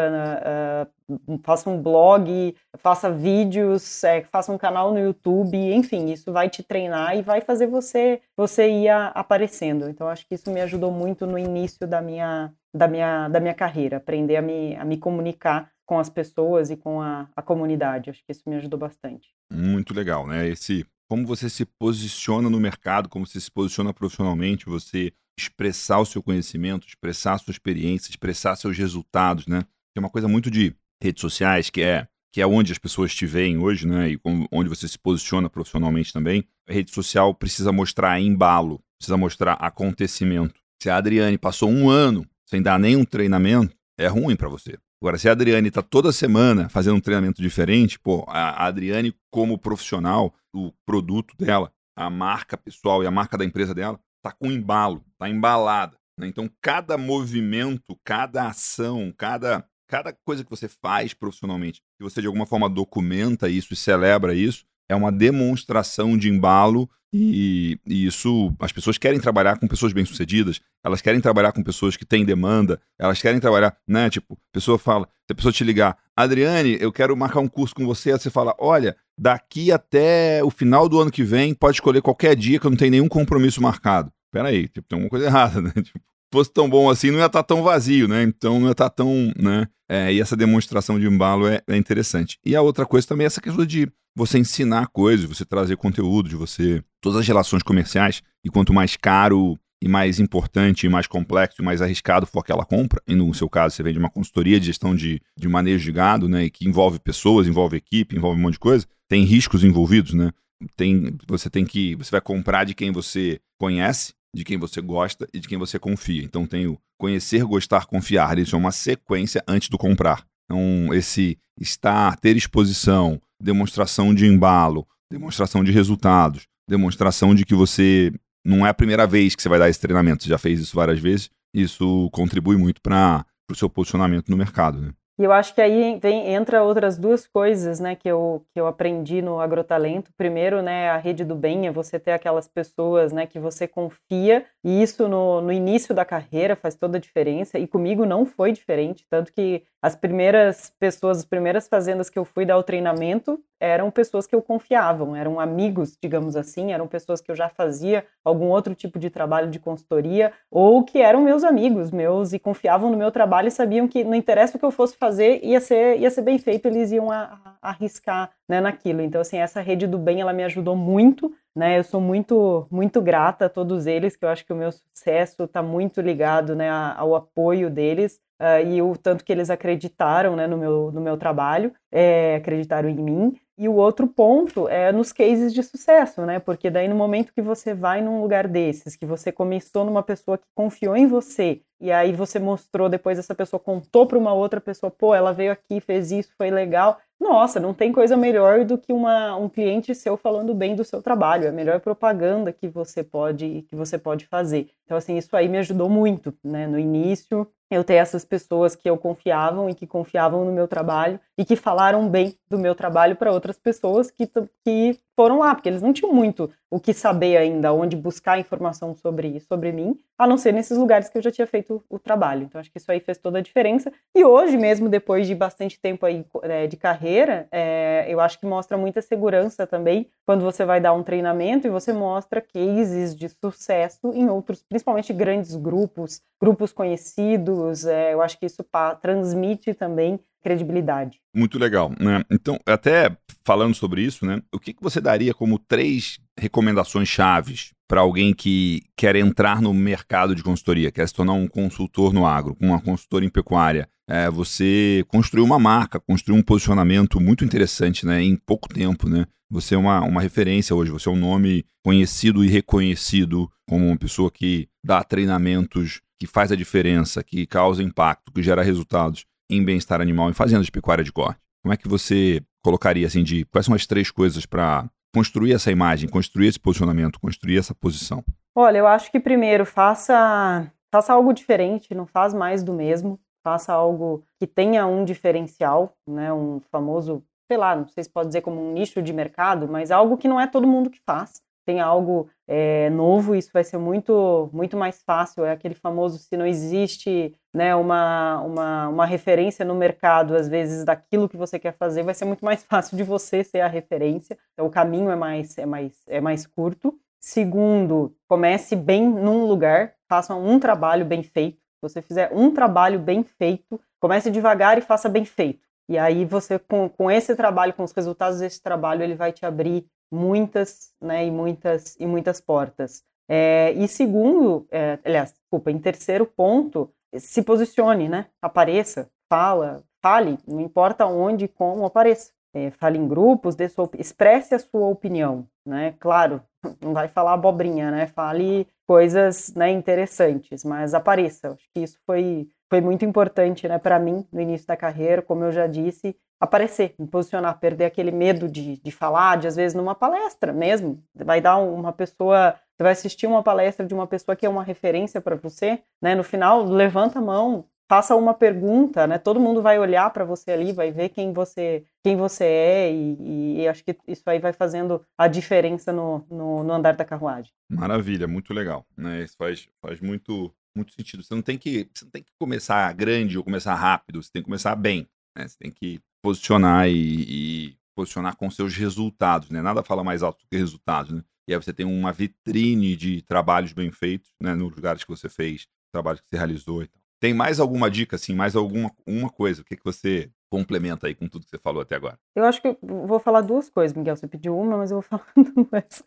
uh, faça um blog, faça vídeos, é, faça um canal no YouTube, enfim, isso vai te treinar e vai fazer você você ir aparecendo. Então, acho que isso me ajudou muito no início da minha da minha da minha carreira, aprender a me, a me comunicar com as pessoas e com a, a comunidade. Acho que isso me ajudou bastante. Muito legal, né? Esse como você se posiciona no mercado, como você se posiciona profissionalmente, você expressar o seu conhecimento, expressar a sua experiência, expressar seus resultados, né? É uma coisa muito de redes sociais, que é que é onde as pessoas te veem hoje, né? E onde você se posiciona profissionalmente também. A rede social precisa mostrar embalo, precisa mostrar acontecimento. Se a Adriane passou um ano sem dar nenhum treinamento, é ruim para você. Agora, se a Adriane está toda semana fazendo um treinamento diferente, pô, a Adriane, como profissional, o produto dela, a marca pessoal e a marca da empresa dela, está com embalo, está embalada. Né? Então, cada movimento, cada ação, cada, cada coisa que você faz profissionalmente, que você de alguma forma documenta isso e celebra isso, é uma demonstração de embalo e, e, isso, as pessoas querem trabalhar com pessoas bem-sucedidas, elas querem trabalhar com pessoas que têm demanda, elas querem trabalhar, né? Tipo, a pessoa fala, se a pessoa te ligar, Adriane, eu quero marcar um curso com você, aí você fala, olha, daqui até o final do ano que vem, pode escolher qualquer dia que eu não tenho nenhum compromisso marcado. Peraí, tipo, tem alguma coisa errada, né? Tipo, fosse tão bom assim, não ia estar tá tão vazio, né? Então não ia estar tá tão, né? É, e essa demonstração de embalo é, é interessante. E a outra coisa também é essa questão de você ensinar coisas, você trazer conteúdo, de você. Todas as relações comerciais, e quanto mais caro e mais importante, e mais complexo e mais arriscado for aquela compra, e no seu caso você vende uma consultoria de gestão de, de manejo de gado, né, e que envolve pessoas, envolve equipe, envolve um monte de coisa, tem riscos envolvidos, né? Tem, você tem que, você vai comprar de quem você conhece, de quem você gosta e de quem você confia. Então tem o conhecer, gostar, confiar. Isso é uma sequência antes do comprar. Então esse estar, ter exposição, demonstração de embalo, demonstração de resultados, demonstração de que você não é a primeira vez que você vai dar esse treinamento, você já fez isso várias vezes, isso contribui muito para o seu posicionamento no mercado. Né? E eu acho que aí vem, entra outras duas coisas, né, que eu, que eu aprendi no agrotalento. Primeiro, né, a rede do bem é você ter aquelas pessoas, né, que você confia, e isso no, no início da carreira faz toda a diferença, e comigo não foi diferente, tanto que as primeiras pessoas, as primeiras fazendas que eu fui dar o treinamento eram pessoas que eu confiavam, eram amigos, digamos assim, eram pessoas que eu já fazia algum outro tipo de trabalho de consultoria, ou que eram meus amigos meus e confiavam no meu trabalho e sabiam que não interessa o que eu fosse fazer, ia ser, ia ser bem feito, eles iam a, a arriscar né, naquilo. Então, assim, essa rede do bem, ela me ajudou muito, né, eu sou muito, muito grata a todos eles, que eu acho que o meu sucesso está muito ligado, né, ao apoio deles, uh, e o tanto que eles acreditaram, né, no meu, no meu trabalho, é, acreditaram em mim, e o outro ponto é nos cases de sucesso, né? Porque daí no momento que você vai num lugar desses, que você começou numa pessoa que confiou em você e aí você mostrou depois essa pessoa contou para uma outra pessoa, pô, ela veio aqui, fez isso, foi legal. Nossa, não tem coisa melhor do que uma, um cliente seu falando bem do seu trabalho. É a melhor propaganda que você pode que você pode fazer. Então assim, isso aí me ajudou muito, né? No início, eu ter essas pessoas que eu confiavam e que confiavam no meu trabalho e que falaram bem do meu trabalho para outras pessoas que, que foram lá, porque eles não tinham muito o que saber ainda, onde buscar informação sobre, sobre mim, a não ser nesses lugares que eu já tinha feito o trabalho. Então, acho que isso aí fez toda a diferença. E hoje, mesmo depois de bastante tempo aí é, de carreira, é, eu acho que mostra muita segurança também quando você vai dar um treinamento e você mostra cases de sucesso em outros, principalmente grandes grupos, grupos conhecidos. É, eu acho que isso transmite também credibilidade. Muito legal, né? Então, até falando sobre isso, né? O que, que você daria como três recomendações chaves para alguém que quer entrar no mercado de consultoria, quer se tornar um consultor no agro, uma consultora em pecuária? É, você construiu uma marca, construiu um posicionamento muito interessante, né? Em pouco tempo, né? Você é uma, uma referência hoje, você é um nome conhecido e reconhecido como uma pessoa que dá treinamentos, que faz a diferença, que causa impacto, que gera resultados em bem-estar animal em fazendas de pecuária de corte. Como é que você colocaria assim de quais são as três coisas para construir essa imagem, construir esse posicionamento, construir essa posição? Olha, eu acho que primeiro faça faça algo diferente, não faz mais do mesmo, faça algo que tenha um diferencial, né, um famoso, sei lá, não sei se pode dizer como um nicho de mercado, mas algo que não é todo mundo que faz tem algo é, novo, isso vai ser muito, muito mais fácil. É aquele famoso, se não existe né, uma, uma, uma referência no mercado, às vezes, daquilo que você quer fazer, vai ser muito mais fácil de você ser a referência. Então, o caminho é mais, é mais, é mais curto. Segundo, comece bem num lugar, faça um trabalho bem feito. Se você fizer um trabalho bem feito, comece devagar e faça bem feito. E aí você, com, com esse trabalho, com os resultados desse trabalho, ele vai te abrir muitas, né, e muitas, e muitas portas. É, e segundo, é, aliás, desculpa, em terceiro ponto, se posicione, né, apareça, fala, fale, não importa onde, como, apareça. É, fale em grupos, dê sua, expresse a sua opinião, né, claro, não vai falar abobrinha, né, fale coisas, né, interessantes, mas apareça, acho que isso foi, foi muito importante, né, para mim, no início da carreira, como eu já disse, aparecer, me posicionar, perder aquele medo de, de falar, de às vezes numa palestra mesmo. Vai dar uma pessoa, você vai assistir uma palestra de uma pessoa que é uma referência para você, né? No final, levanta a mão, faça uma pergunta, né? Todo mundo vai olhar para você ali, vai ver quem você, quem você é e, e, acho que isso aí vai fazendo a diferença no, no, no, andar da carruagem. Maravilha, muito legal, né? Isso faz, faz muito muito sentido. Você não tem que você não tem que começar grande ou começar rápido. Você tem que começar bem. Né? Você tem que posicionar e, e, posicionar com seus resultados, né? Nada fala mais alto que resultados, né? E aí você tem uma vitrine de trabalhos bem feitos, né? Nos lugares que você fez, trabalhos que você realizou e. Tem mais alguma dica, assim, mais alguma uma coisa? O que, que você complementa aí com tudo que você falou até agora? Eu acho que eu vou falar duas coisas, Miguel. Você pediu uma, mas eu vou falar duas.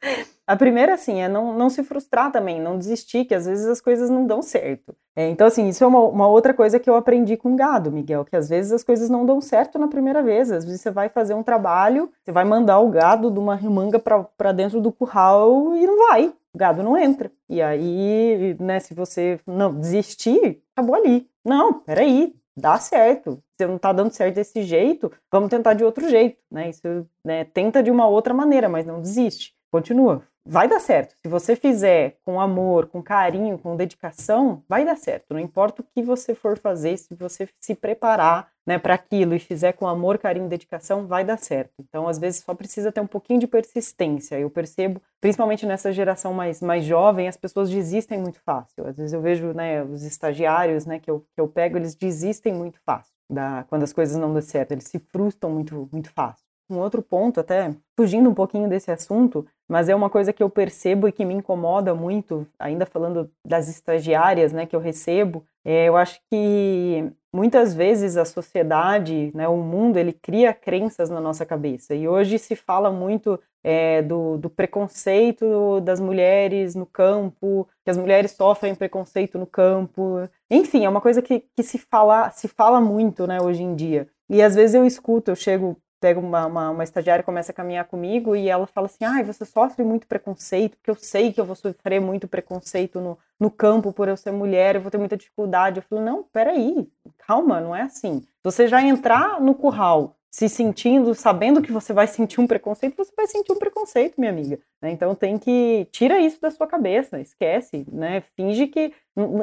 A primeira, assim, é não, não se frustrar também, não desistir, que às vezes as coisas não dão certo. É, então, assim, isso é uma, uma, outra coisa que eu aprendi com gado, Miguel, que às vezes as coisas não dão certo na primeira vez. Às vezes você vai fazer um trabalho, você vai mandar o gado de uma remanga para dentro do curral e não vai. O gado não entra. E aí, né, se você não desistir, acabou ali. Não, peraí, dá certo. Se não tá dando certo desse jeito, vamos tentar de outro jeito, né? Isso, né, tenta de uma outra maneira, mas não desiste. Continua. Vai dar certo. Se você fizer com amor, com carinho, com dedicação, vai dar certo. Não importa o que você for fazer, se você se preparar né, para aquilo e fizer com amor, carinho, dedicação, vai dar certo. Então, às vezes, só precisa ter um pouquinho de persistência. Eu percebo, principalmente nessa geração mais, mais jovem, as pessoas desistem muito fácil. Às vezes eu vejo né, os estagiários né, que, eu, que eu pego, eles desistem muito fácil da, quando as coisas não dão certo. Eles se frustram muito, muito fácil. Um outro ponto, até fugindo um pouquinho desse assunto, mas é uma coisa que eu percebo e que me incomoda muito, ainda falando das estagiárias né, que eu recebo, é, eu acho que muitas vezes a sociedade, né, o mundo, ele cria crenças na nossa cabeça. E hoje se fala muito é, do, do, preconceito das mulheres no campo, que as mulheres sofrem preconceito no campo. Enfim, é uma coisa que, que se, fala, se fala muito né, hoje em dia. E às vezes eu escuto, eu chego pego uma, uma, uma estagiária começa a caminhar comigo e ela fala assim, ai, você sofre muito preconceito, porque eu sei que eu vou sofrer muito preconceito no, no campo por eu ser mulher, eu vou ter muita dificuldade. Eu falo, não, peraí, calma, não é assim. Você já entrar no curral se sentindo, sabendo que você vai sentir um preconceito, você vai sentir um preconceito, minha amiga. Né? Então tem que tira isso da sua cabeça, esquece, né? Finge que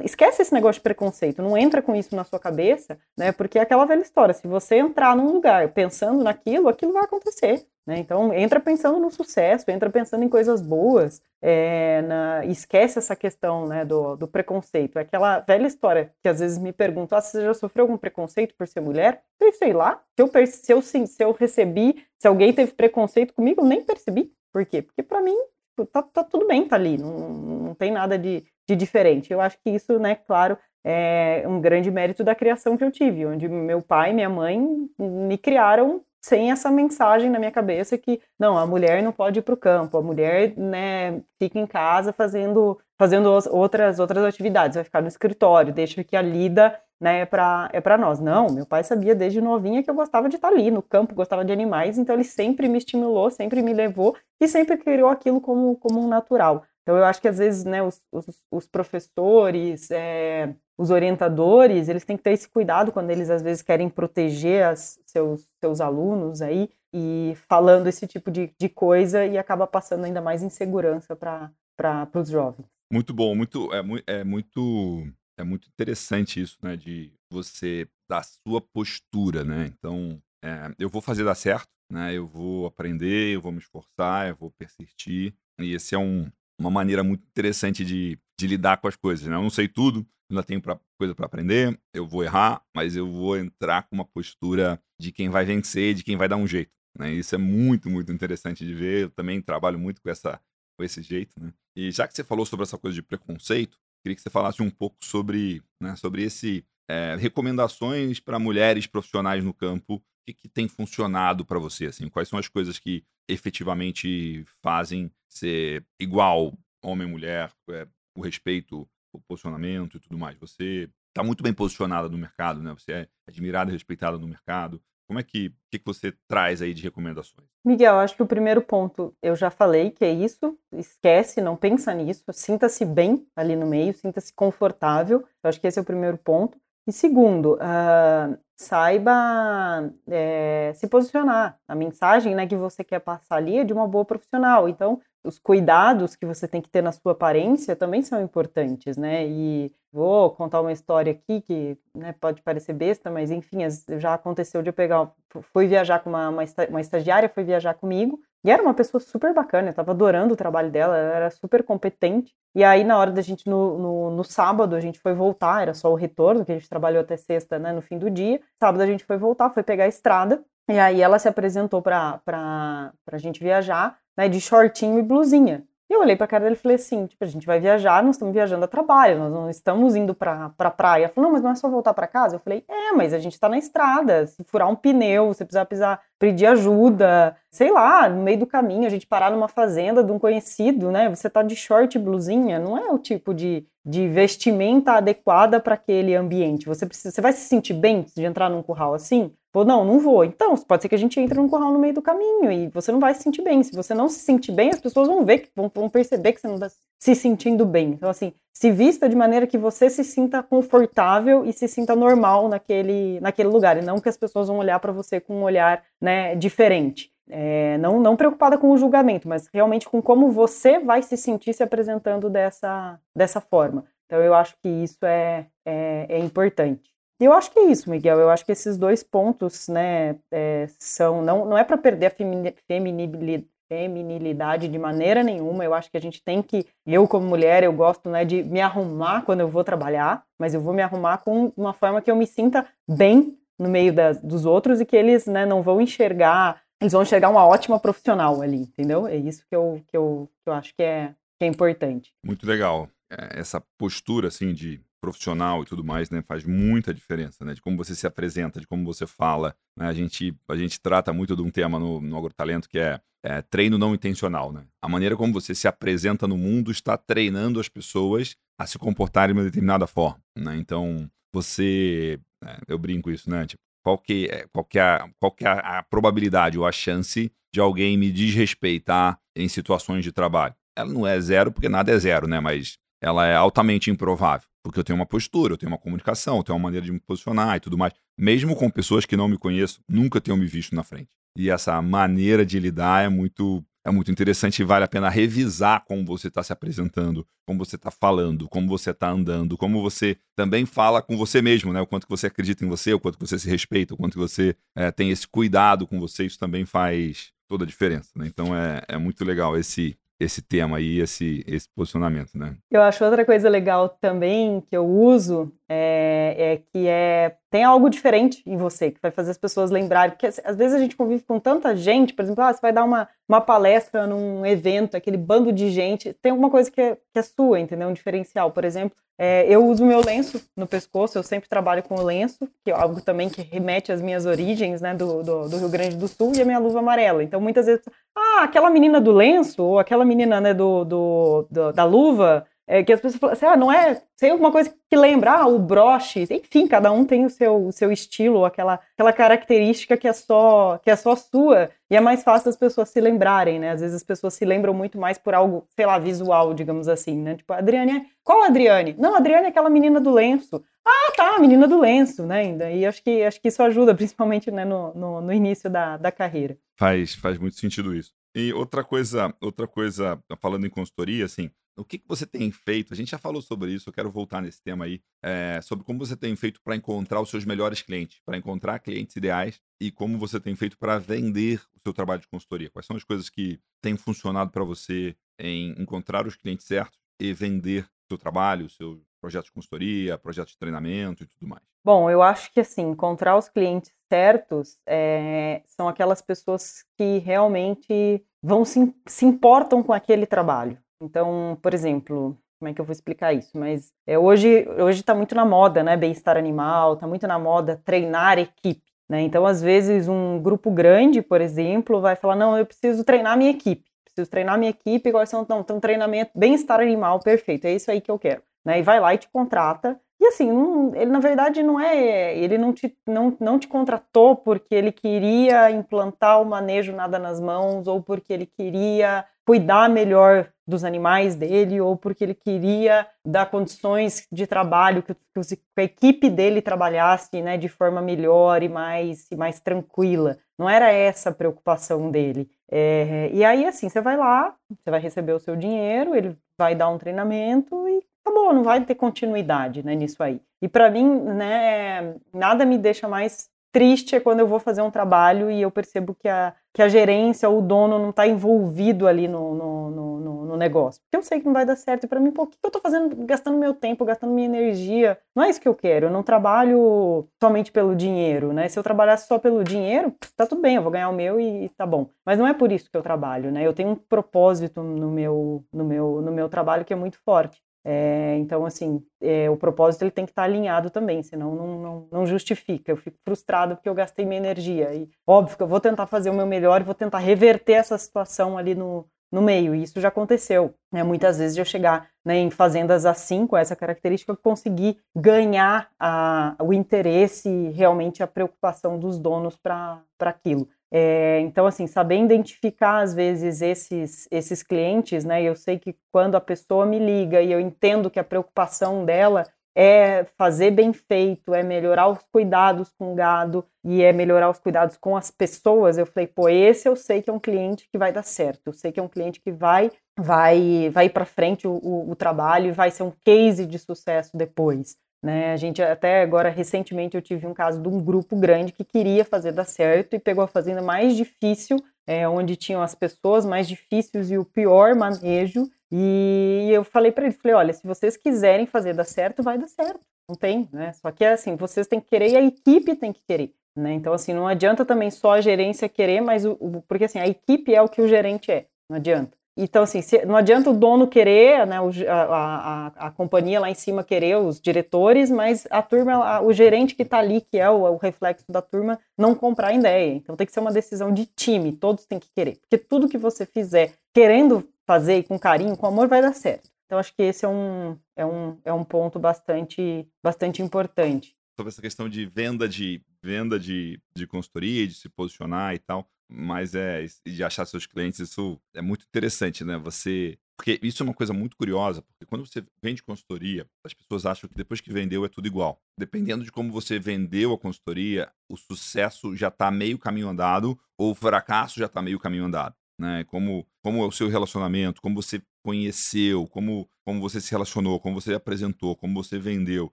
esquece esse negócio de preconceito, não entra com isso na sua cabeça, né? Porque é aquela velha história, se você entrar num lugar pensando naquilo, aquilo vai acontecer. Né? Então, entra pensando no sucesso, entra pensando em coisas boas, é, na, esquece essa questão né, do, do, preconceito. É aquela velha história que às vezes me perguntam: ah, você já sofreu algum preconceito por ser mulher? Eu sei lá. Se eu, se eu, se eu recebi, se alguém teve preconceito comigo, eu nem percebi. Por quê? Porque para mim tipo, tá, tá, tudo bem, tá ali, não, não tem nada de, de diferente. Eu acho que isso, né, claro, é um grande mérito da criação que eu tive, onde meu pai e minha mãe me criaram sem essa mensagem na minha cabeça que não, a mulher não pode ir para o campo, a mulher né, fica em casa fazendo, fazendo outras, outras atividades, vai ficar no escritório, deixa que a lida né, é para é nós. Não, meu pai sabia desde novinha que eu gostava de estar ali no campo, gostava de animais, então ele sempre me estimulou, sempre me levou e sempre criou aquilo como, como um natural. Então eu acho que às vezes né, os, os, os professores, é, os orientadores, eles têm que ter esse cuidado quando eles às vezes querem proteger as, seus, seus alunos aí e falando esse tipo de, de coisa e acaba passando ainda mais insegurança para os jovens. Muito bom, muito é, é muito é muito interessante isso, né, de você da sua postura, né? Então, é, eu vou fazer dar certo, né? Eu vou aprender, eu vou me esforçar, eu vou persistir. E esse é um, uma maneira muito interessante de, de lidar com as coisas. Né? Eu não sei tudo, ainda tenho pra, coisa para aprender, eu vou errar, mas eu vou entrar com uma postura de quem vai vencer, de quem vai dar um jeito. Né? Isso é muito, muito interessante de ver. Eu também trabalho muito com, essa, com esse jeito. Né? E já que você falou sobre essa coisa de preconceito, queria que você falasse um pouco sobre, né, sobre esse é, recomendações para mulheres profissionais no campo. Que, que tem funcionado para você? Assim, quais são as coisas que efetivamente fazem ser igual homem e mulher, é, o respeito, o posicionamento e tudo mais. Você está muito bem posicionada no mercado, né? Você é admirada e respeitada no mercado. Como é que, que, que você traz aí de recomendações? Miguel, acho que o primeiro ponto eu já falei que é isso. Esquece, não pensa nisso. Sinta-se bem ali no meio, sinta-se confortável. Eu acho que esse é o primeiro ponto. E segundo, uh, saiba é, se posicionar. A mensagem né, que você quer passar ali é de uma boa profissional. Então, os cuidados que você tem que ter na sua aparência também são importantes, né? E vou contar uma história aqui que né, pode parecer besta, mas enfim, já aconteceu de eu pegar, fui viajar com uma, uma estagiária, foi viajar comigo, e era uma pessoa super bacana, eu tava adorando o trabalho dela, ela era super competente. E aí, na hora da gente, no, no, no, sábado, a gente foi voltar, era só o retorno, que a gente trabalhou até sexta, né, no fim do dia. Sábado a gente foi voltar, foi pegar a estrada, e aí ela se apresentou pra, pra, pra gente viajar, né, de shortinho e blusinha. Eu olhei pra cara dele e falei assim, tipo, a gente vai viajar, nós estamos viajando a trabalho, nós não estamos indo pra, pra praia. Ela falou, não, mas não é só voltar para casa? Eu falei, é, mas a gente tá na estrada, se furar um pneu, se precisar pisar, pedir ajuda, sei lá, no meio do caminho, a gente parar numa fazenda de um conhecido, né, você tá de short e blusinha, não é o tipo de, de vestimenta adequada para aquele ambiente. Você precisa, você vai se sentir bem de entrar num curral assim? Vou, não, não vou. Então, pode ser que a gente entre num curral no meio do caminho e você não vai se sentir bem. Se você não se sentir bem, as pessoas vão ver, vão, vão perceber que você não está se sentindo bem. Então, assim, se vista de maneira que você se sinta confortável e se sinta normal naquele, naquele lugar. E não que as pessoas vão olhar para você com um olhar né, diferente. É, não, não preocupada com o julgamento, mas realmente com como você vai se sentir se apresentando dessa, dessa forma. Então, eu acho que isso é, é, é importante. Eu acho que é isso, Miguel. Eu acho que esses dois pontos, né, é, são não, não é para perder a feminilidade, feminilidade de maneira nenhuma. Eu acho que a gente tem que, eu como mulher, eu gosto, né, de me arrumar quando eu vou trabalhar, mas eu vou me arrumar com uma forma que eu me sinta bem no meio da, dos outros e que eles, né, não vão enxergar, eles vão enxergar uma ótima profissional ali, entendeu? É isso que eu, que eu, que eu acho que é, que é importante. Muito legal. É, essa postura, assim, de profissional e tudo mais, né, faz muita diferença, né, de como você se apresenta, de como você fala. Né? A, gente, a gente trata muito de um tema no, no Agrotalento que é, é, treino não intencional, né? A maneira como você se apresenta no mundo está treinando as pessoas a se comportarem de uma determinada forma, né? Então, você... É, eu brinco isso, né? Tipo, qual que, é, qual que, é, a, qual que é a probabilidade ou a chance de alguém me desrespeitar em situações de trabalho? Ela não é zero, porque nada é zero, né? Mas ela é altamente improvável. Porque eu tenho uma postura, eu tenho uma comunicação, eu tenho uma maneira de me posicionar e tudo mais. Mesmo com pessoas que não me conheço, nunca tenham me visto na frente. E essa maneira de lidar é muito é muito interessante e vale a pena revisar como você está se apresentando, como você está falando, como você está andando, como você também fala com você mesmo, né? O quanto que você acredita em você, o quanto que você se respeita, o quanto que você é, tem esse cuidado com você, isso também faz toda a diferença, né? Então é, é muito legal esse esse tema aí, esse, esse posicionamento, né? Eu acho outra coisa legal também que eu uso é, é, que é tem algo diferente em você que vai fazer as pessoas lembrarem, porque às vezes a gente convive com tanta gente, por exemplo, ah, você vai dar uma, uma palestra num evento, aquele bando de gente, tem alguma coisa que é, que é sua, entendeu? Um diferencial, por exemplo, é, eu uso meu lenço no pescoço, eu sempre trabalho com o lenço, que é algo também que remete às minhas origens, né, do, do, do Rio Grande do Sul, e a minha luva amarela. Então, muitas vezes, ah, aquela menina do lenço, ou aquela menina, né, do, do, do da luva, é, que as pessoas falam assim, ah, não é, sei alguma coisa que lembra, ah, o broche, enfim, cada um tem o seu, o seu estilo, aquela, aquela característica que é só que é só sua, e é mais fácil as pessoas se lembrarem, né? Às vezes as pessoas se lembram muito mais por algo, sei lá, visual, digamos assim, né? Tipo, a Adriane é... Qual a Adriane? Não, a Adriane é aquela menina do lenço. Ah, tá, a menina do lenço, né? Ainda. E acho que, acho que isso ajuda, principalmente né, no, no, no início da, da carreira. Faz, faz muito sentido isso. E outra coisa, outra coisa, falando em consultoria, assim, o que, que você tem feito? A gente já falou sobre isso, eu quero voltar nesse tema aí, é, sobre como você tem feito para encontrar os seus melhores clientes, para encontrar clientes ideais e como você tem feito para vender o seu trabalho de consultoria. Quais são as coisas que têm funcionado para você em encontrar os clientes certos e vender o seu trabalho, o seu projeto de consultoria, projeto de treinamento e tudo mais? Bom, eu acho que assim, encontrar os clientes certos é, são aquelas pessoas que realmente vão se, se importam com aquele trabalho. Então, por exemplo, como é que eu vou explicar isso? Mas é, hoje hoje está muito na moda, né? Bem-estar animal, está muito na moda treinar equipe. Né? Então, às vezes, um grupo grande, por exemplo, vai falar: não, eu preciso treinar minha equipe, preciso treinar minha equipe, quais são então, então treinamento, bem-estar animal, perfeito, é isso aí que eu quero. Né? E vai lá e te contrata. E assim, ele na verdade não é, ele não te, não, não te contratou porque ele queria implantar o manejo nada nas mãos ou porque ele queria cuidar melhor dos animais dele ou porque ele queria dar condições de trabalho que, que a equipe dele trabalhasse né, de forma melhor e mais, e mais tranquila. Não era essa a preocupação dele. É, e aí, assim, você vai lá, você vai receber o seu dinheiro, ele vai dar um treinamento e acabou, não vai ter continuidade né, nisso aí. E para mim, né, nada me deixa mais triste é quando eu vou fazer um trabalho e eu percebo que a, que a gerência ou o dono não está envolvido ali no, no, no, no, negócio. Porque eu sei que não vai dar certo. E para mim, pô, o que eu estou fazendo, gastando meu tempo, gastando minha energia? Não é isso que eu quero. Eu não trabalho somente pelo dinheiro, né? Se eu trabalhasse só pelo dinheiro, tá tudo bem, eu vou ganhar o meu e, e tá bom. Mas não é por isso que eu trabalho, né? Eu tenho um propósito no meu, no meu, no meu trabalho que é muito forte. É, então, assim, é, o propósito ele tem que estar alinhado também, senão não, não, não, justifica. Eu fico frustrado porque eu gastei minha energia. E óbvio que eu vou tentar fazer o meu melhor e vou tentar reverter essa situação ali no, no meio. E isso já aconteceu. Né? Muitas vezes eu chegar né, em fazendas assim, com essa característica, eu consegui ganhar a, o interesse e realmente a preocupação dos donos para aquilo. É, então, assim, saber identificar às vezes esses, esses clientes, né? Eu sei que quando a pessoa me liga e eu entendo que a preocupação dela é fazer bem feito, é melhorar os cuidados com o gado e é melhorar os cuidados com as pessoas. Eu falei, pô, esse eu sei que é um cliente que vai dar certo. Eu sei que é um cliente que vai vai vai para frente o, o, o trabalho e vai ser um case de sucesso depois. Né? A gente até agora recentemente eu tive um caso de um grupo grande que queria fazer dar certo e pegou a fazenda mais difícil, é, onde tinham as pessoas mais difíceis e o pior manejo. E eu falei para eles, falei, olha, se vocês quiserem fazer dar certo, vai dar certo. Não tem, né? Só que assim, vocês têm que querer e a equipe tem que querer. Né? Então, assim, não adianta também só a gerência querer, mas o, o, porque assim, a equipe é o que o gerente é, não adianta. Então, assim, se, não adianta o dono querer, né, o, a, a, a, companhia lá em cima querer, os diretores, mas a turma, a, o gerente que está ali, que é o, o, reflexo da turma, não comprar a ideia. Então tem que ser uma decisão de time, todos têm que querer. Porque tudo que você fizer querendo fazer e com carinho, com amor, vai dar certo. Então acho que esse é um, é um, é um ponto bastante, bastante importante sobre essa questão de venda de venda de, de consultoria, de se posicionar e tal, mas é de achar seus clientes, isso é muito interessante, né? Você porque isso é uma coisa muito curiosa, porque quando você vende consultoria, as pessoas acham que depois que vendeu é tudo igual. Dependendo de como você vendeu a consultoria, o sucesso já está meio caminho andado ou o fracasso já está meio caminho andado né? Como, como é o seu relacionamento, como você conheceu, como, como você se relacionou, como você apresentou, como você vendeu,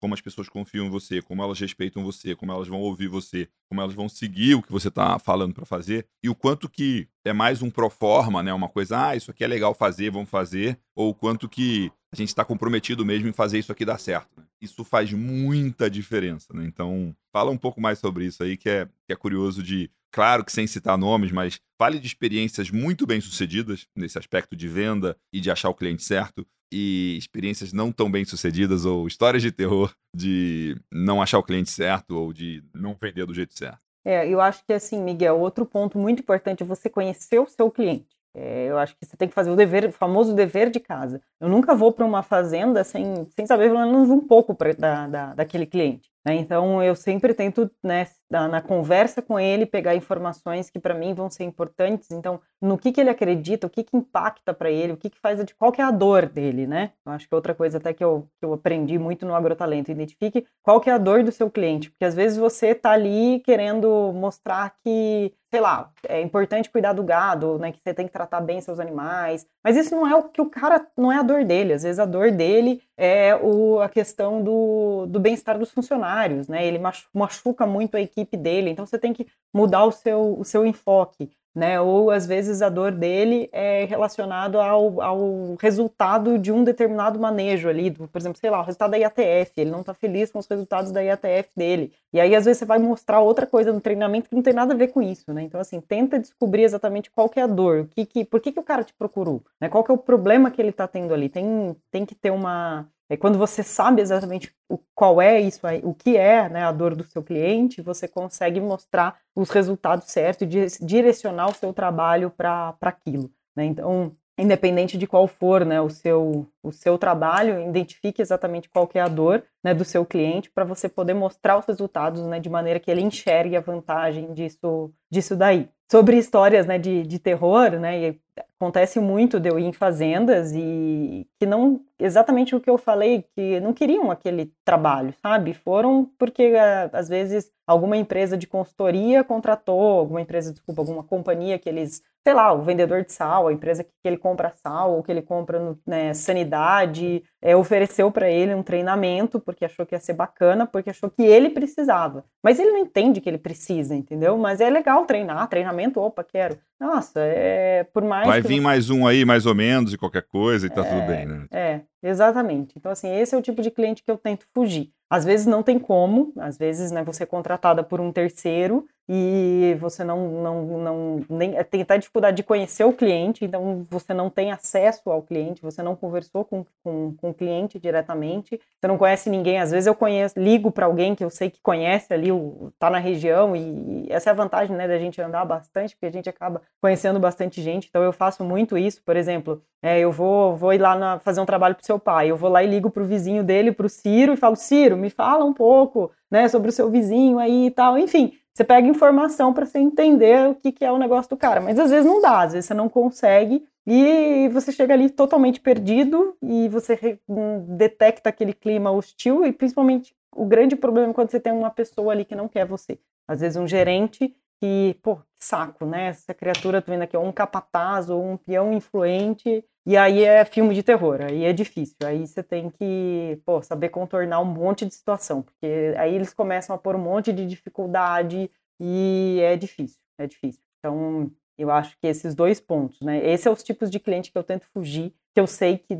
como as pessoas confiam em você, como elas respeitam você, como elas vão ouvir você, como elas vão seguir o que você está falando para fazer e o quanto que é mais um pro forma, né? Uma coisa, ah, isso aqui é legal fazer, vamos fazer, ou o quanto que a gente está comprometido mesmo em fazer isso aqui dar certo. Né? Isso faz muita diferença, né? Então, fala um pouco mais sobre isso aí, que é, que é curioso de claro que sem citar nomes, mas fale de experiências muito bem sucedidas nesse aspecto de venda e de achar o cliente certo, e experiências não tão bem sucedidas ou histórias de terror de não achar o cliente certo ou de não vender do jeito certo. É, eu acho que assim, Miguel, outro ponto muito importante é você conhecer o seu cliente. É, eu acho que você tem que fazer o dever, o famoso dever de casa. Eu nunca vou para uma fazenda sem, sem saber pelo menos um pouco pra, da, da, daquele cliente. Né? Então, eu sempre tento, né, na, conversa com ele, pegar informações que para mim vão ser importantes. Então, no que, que ele acredita, o que, que impacta para ele, o que, que faz, de qual que é a dor dele, né? Eu acho que é outra coisa até que eu, que eu aprendi muito no agrotalento, identifique qual que é a dor do seu cliente, porque às vezes você está ali querendo mostrar que, sei lá, é importante cuidar do gado, né, que você tem que tratar bem seus animais, mas isso não é o que o cara, não é a dor dele, às vezes a dor dele é o, a questão do, do bem-estar dos funcionários, né? Ele machuca muito a equipe dele, então você tem que mudar o seu, o seu enfoque né? Ou às vezes a dor dele é relacionado ao, ao resultado de um determinado manejo ali, do, por exemplo, sei lá, o resultado da IATF, ele não está feliz com os resultados da IATF dele. E aí às vezes você vai mostrar outra coisa no treinamento que não tem nada a ver com isso, né? Então assim, tenta descobrir exatamente qual que é a dor, o que que, por que que o cara te procurou, né? Qual que é o problema que ele está tendo ali? Tem tem que ter uma é quando você sabe exatamente o, qual é isso aí, o que é né, a dor do seu cliente, você consegue mostrar os resultados certos e direcionar o seu trabalho para aquilo. Né? Então, independente de qual for né, o, seu, o seu trabalho, identifique exatamente qual que é a dor né, do seu cliente para você poder mostrar os resultados né, de maneira que ele enxergue a vantagem disso, disso daí. Sobre histórias né, de, de terror, né, acontece muito de eu ir em fazendas e que não exatamente o que eu falei que não queriam aquele trabalho sabe? Foram porque eh, às vezes alguma empresa de consultoria contratou alguma empresa desculpa alguma companhia que eles sei lá o vendedor de sal a empresa que, ele compra sal ou que ele compra né, sanidade é, ofereceu para ele um treinamento porque achou que ia ser bacana porque achou que ele precisava. Mas ele não entende que ele precisa entendeu? Mas é legal treinar treinamento opa quero. Nossa, é por mais. Vai vir você... mais um aí, mais ou menos, e qualquer coisa, e tá é, tudo bem, né? É, exatamente. Então, assim, esse é o tipo de cliente que eu tento fugir. Às vezes não tem como, às vezes, né, você é contratada por um terceiro e você não, não, não nem, tem até dificuldade de conhecer o cliente, então você não tem acesso ao cliente, você não conversou com, com, com o cliente diretamente, você não conhece ninguém. Às vezes eu conheço, ligo para alguém que eu sei que conhece ali, o, tá na região, e, e essa é a vantagem né, da gente andar bastante, porque a gente acaba conhecendo bastante gente. Então eu faço muito isso, por exemplo, é, eu vou, vou ir lá na, fazer um trabalho para seu pai, eu vou lá e ligo para o vizinho dele, para o Ciro, e falo, Ciro, me fala um pouco né, sobre o seu vizinho aí e tal, enfim você pega informação para você entender o que, que é o negócio do cara. Mas às vezes não dá, às vezes você não consegue e você chega ali totalmente perdido e você hum, detecta aquele clima hostil e principalmente o grande problema é quando você tem uma pessoa ali que não quer você. Às vezes um gerente que, pô, saco, né? Essa criatura, tô vendo aqui, ou um capataz ou um peão influente, e aí é filme de terror, aí é difícil. Aí você tem que, pô, saber contornar um monte de situação, porque aí eles começam a pôr um monte de dificuldade e é difícil, é difícil. Então, eu acho que esses dois pontos, né? Esses são os tipos de cliente que eu tento fugir, que eu sei que,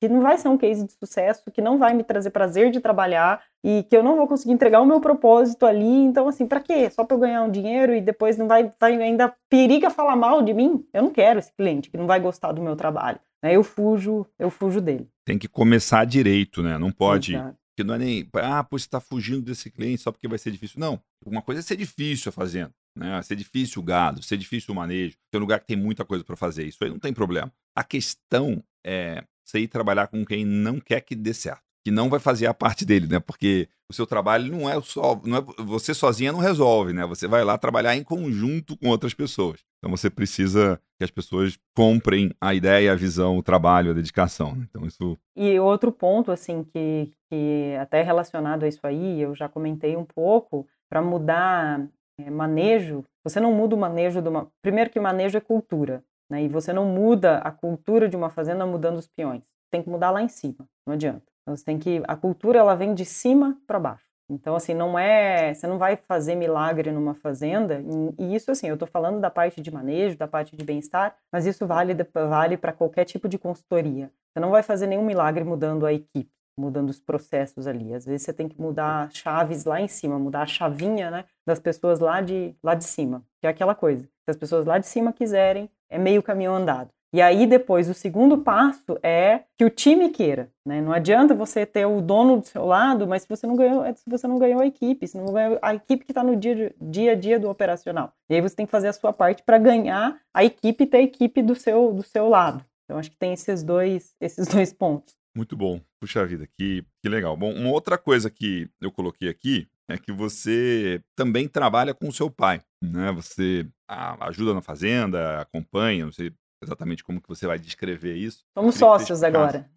que não vai ser um case de sucesso, que não vai me trazer prazer de trabalhar e que eu não vou conseguir entregar o meu propósito ali. Então, assim, para quê? Só para eu ganhar um dinheiro e depois não vai, vai ainda periga falar mal de mim? Eu não quero esse cliente que não vai gostar do meu trabalho. Né? Eu fujo, eu fujo dele. Tem que começar direito, né? Não pode. Exato. Que não é nem, ah, pô, você está fugindo desse cliente só porque vai ser difícil. Não, uma coisa é ser difícil a fazenda, né? Ser difícil o gado, ser difícil o manejo, ter um lugar que tem muita coisa para fazer. Isso aí não tem problema. A questão é você ir trabalhar com quem não quer que dê certo que não vai fazer a parte dele, né? Porque o seu trabalho não é só, não é, você sozinha não resolve, né? Você vai lá trabalhar em conjunto com outras pessoas. Então você precisa que as pessoas comprem a ideia, a visão, o trabalho, a dedicação. Né? Então isso. E outro ponto assim que, que até relacionado a isso aí, eu já comentei um pouco para mudar é, manejo. Você não muda o manejo de uma. Primeiro que manejo é cultura, né? E você não muda a cultura de uma fazenda mudando os peões. Tem que mudar lá em cima. Não adianta. Então, você tem que a cultura ela vem de cima para baixo. Então assim não é, você não vai fazer milagre numa fazenda. E, isso assim, eu estou falando da parte de manejo, da parte de bem-estar, mas isso vale vale para qualquer tipo de consultoria. Você não vai fazer nenhum milagre mudando a equipe, mudando os processos ali. Às vezes você tem que mudar chaves lá em cima, mudar a chavinha, né, das pessoas lá de lá de cima. Que é aquela coisa. Se as pessoas lá de cima quiserem, é meio caminho andado. E aí depois o segundo passo é que o time queira, né? Não adianta você ter o dono do seu lado, mas se você não ganhou, é se você não ganhou a equipe, se não ganhou a equipe que está no dia, dia a dia do operacional. E aí você tem que fazer a sua parte para ganhar a equipe e ter a equipe do seu do seu lado. Então acho que tem esses dois esses dois pontos. Muito bom. Puxa vida, que, que legal. Bom, uma outra coisa que eu coloquei aqui é que você também trabalha com o seu pai, né? Você ajuda na fazenda, acompanha, você exatamente como que você vai descrever isso. Somos sócios agora.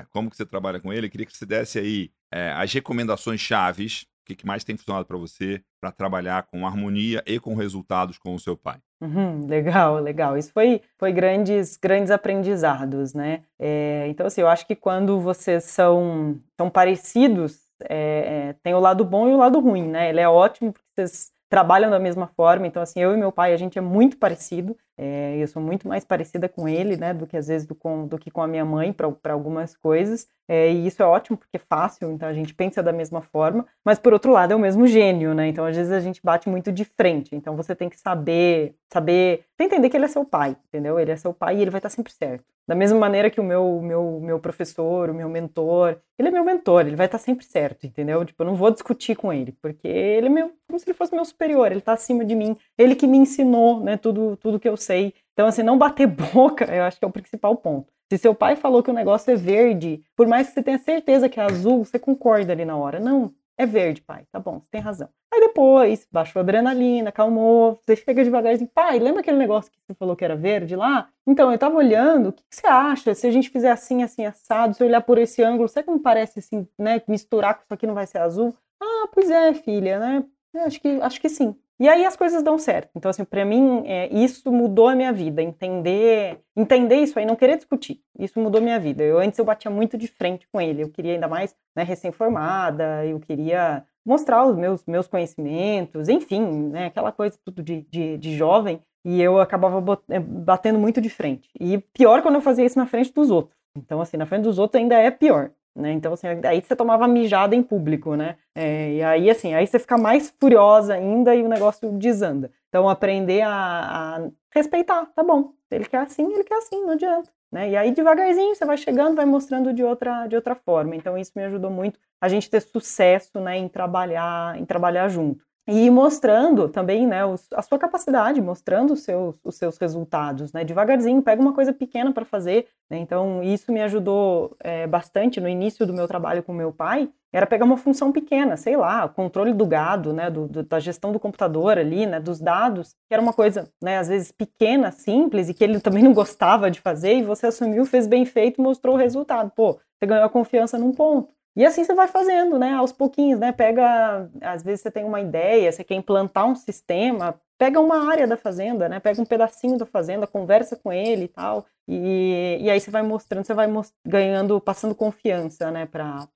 É, como que você trabalha com ele? Eu queria que você desse aí é, as recomendações chaves, o que, que mais tem funcionado para você para trabalhar com harmonia e com resultados com o seu pai. Uhum, legal, legal. Isso foi, foi grandes, grandes aprendizados, né? É, então, assim, eu acho que quando vocês são, são parecidos, é, é, tem o lado bom e o lado ruim, né? Ele é ótimo porque vocês trabalham da mesma forma. Então, assim, eu e meu pai, a gente é muito parecido. É, eu sou muito mais parecida com ele, né, do que às vezes do, com, do que com a minha mãe para algumas coisas. É, e isso é ótimo porque é fácil, então a gente pensa da mesma forma. Mas por outro lado é o mesmo gênio, né? Então às vezes a gente bate muito de frente. Então você tem que saber, saber, entender que ele é seu pai, entendeu? Ele é seu pai e ele vai estar sempre certo. Da mesma maneira que o meu, meu, meu professor, o meu mentor, ele é meu mentor, ele vai estar sempre certo, entendeu? Tipo, eu não vou discutir com ele, porque ele é meu, como se ele fosse meu superior, ele está acima de mim, ele que me ensinou, né, tudo, tudo que eu sei. Então, assim, não bater boca, eu acho que é o principal ponto. Se seu pai falou que o negócio é verde, por mais que você tenha certeza que é azul, você concorda ali na hora. Não, é verde, pai. Tá bom, você tem razão. Aí depois, baixou a adrenalina, calmou, você chega devagarzinho. Pai, lembra aquele negócio que você falou que era verde lá? Então, eu tava olhando, o que, você acha? Se a gente fizer assim, assim, assado, se eu olhar por esse ângulo, será que não parece assim, né? Misturar com isso aqui não vai ser azul? Ah, pois é, filha, né? Acho que, acho que sim. E aí as coisas dão certo. Então, assim, para mim, é, isso mudou a minha vida. Entender, entender isso aí, não querer discutir. Isso mudou minha vida. Eu antes eu batia muito de frente com ele. Eu queria ainda mais, né, recém-formada. Eu queria mostrar os meus, meus conhecimentos, enfim, né, aquela coisa tudo de, de, de jovem. E eu acabava é, batendo muito de frente. E pior quando eu fazia isso na frente dos outros. Então, assim, na frente dos outros ainda é pior. Né? Então, assim, aí você tomava mijada em público, né? É, e aí, assim, aí você fica mais furiosa ainda e o negócio desanda. Então, aprender a, a respeitar, tá bom. Ele quer assim, ele quer assim, não adianta. Né? E aí, devagarzinho, você vai chegando, vai mostrando de outra, de outra forma. Então, isso me ajudou muito a gente ter sucesso né, em trabalhar, em trabalhar junto e mostrando também né, os, a sua capacidade, mostrando os seus, os seus resultados, né, devagarzinho, pega uma coisa pequena para fazer, né, então isso me ajudou é, bastante no início do meu trabalho com meu pai, era pegar uma função pequena, sei lá, controle do gado, né, do, do, da gestão do computador ali, né, dos dados, que era uma coisa, né, às vezes pequena, simples, e que ele também não gostava de fazer, e você assumiu, fez bem feito, mostrou o resultado, pô, você ganhou a confiança num ponto. E assim você vai fazendo, né? Aos pouquinhos, né? Pega, às vezes você tem uma ideia, você quer implantar um sistema, pega uma área da fazenda, né? Pega um pedacinho da fazenda, conversa com ele e tal. E, e aí você vai mostrando, você vai most ganhando, passando confiança, né, para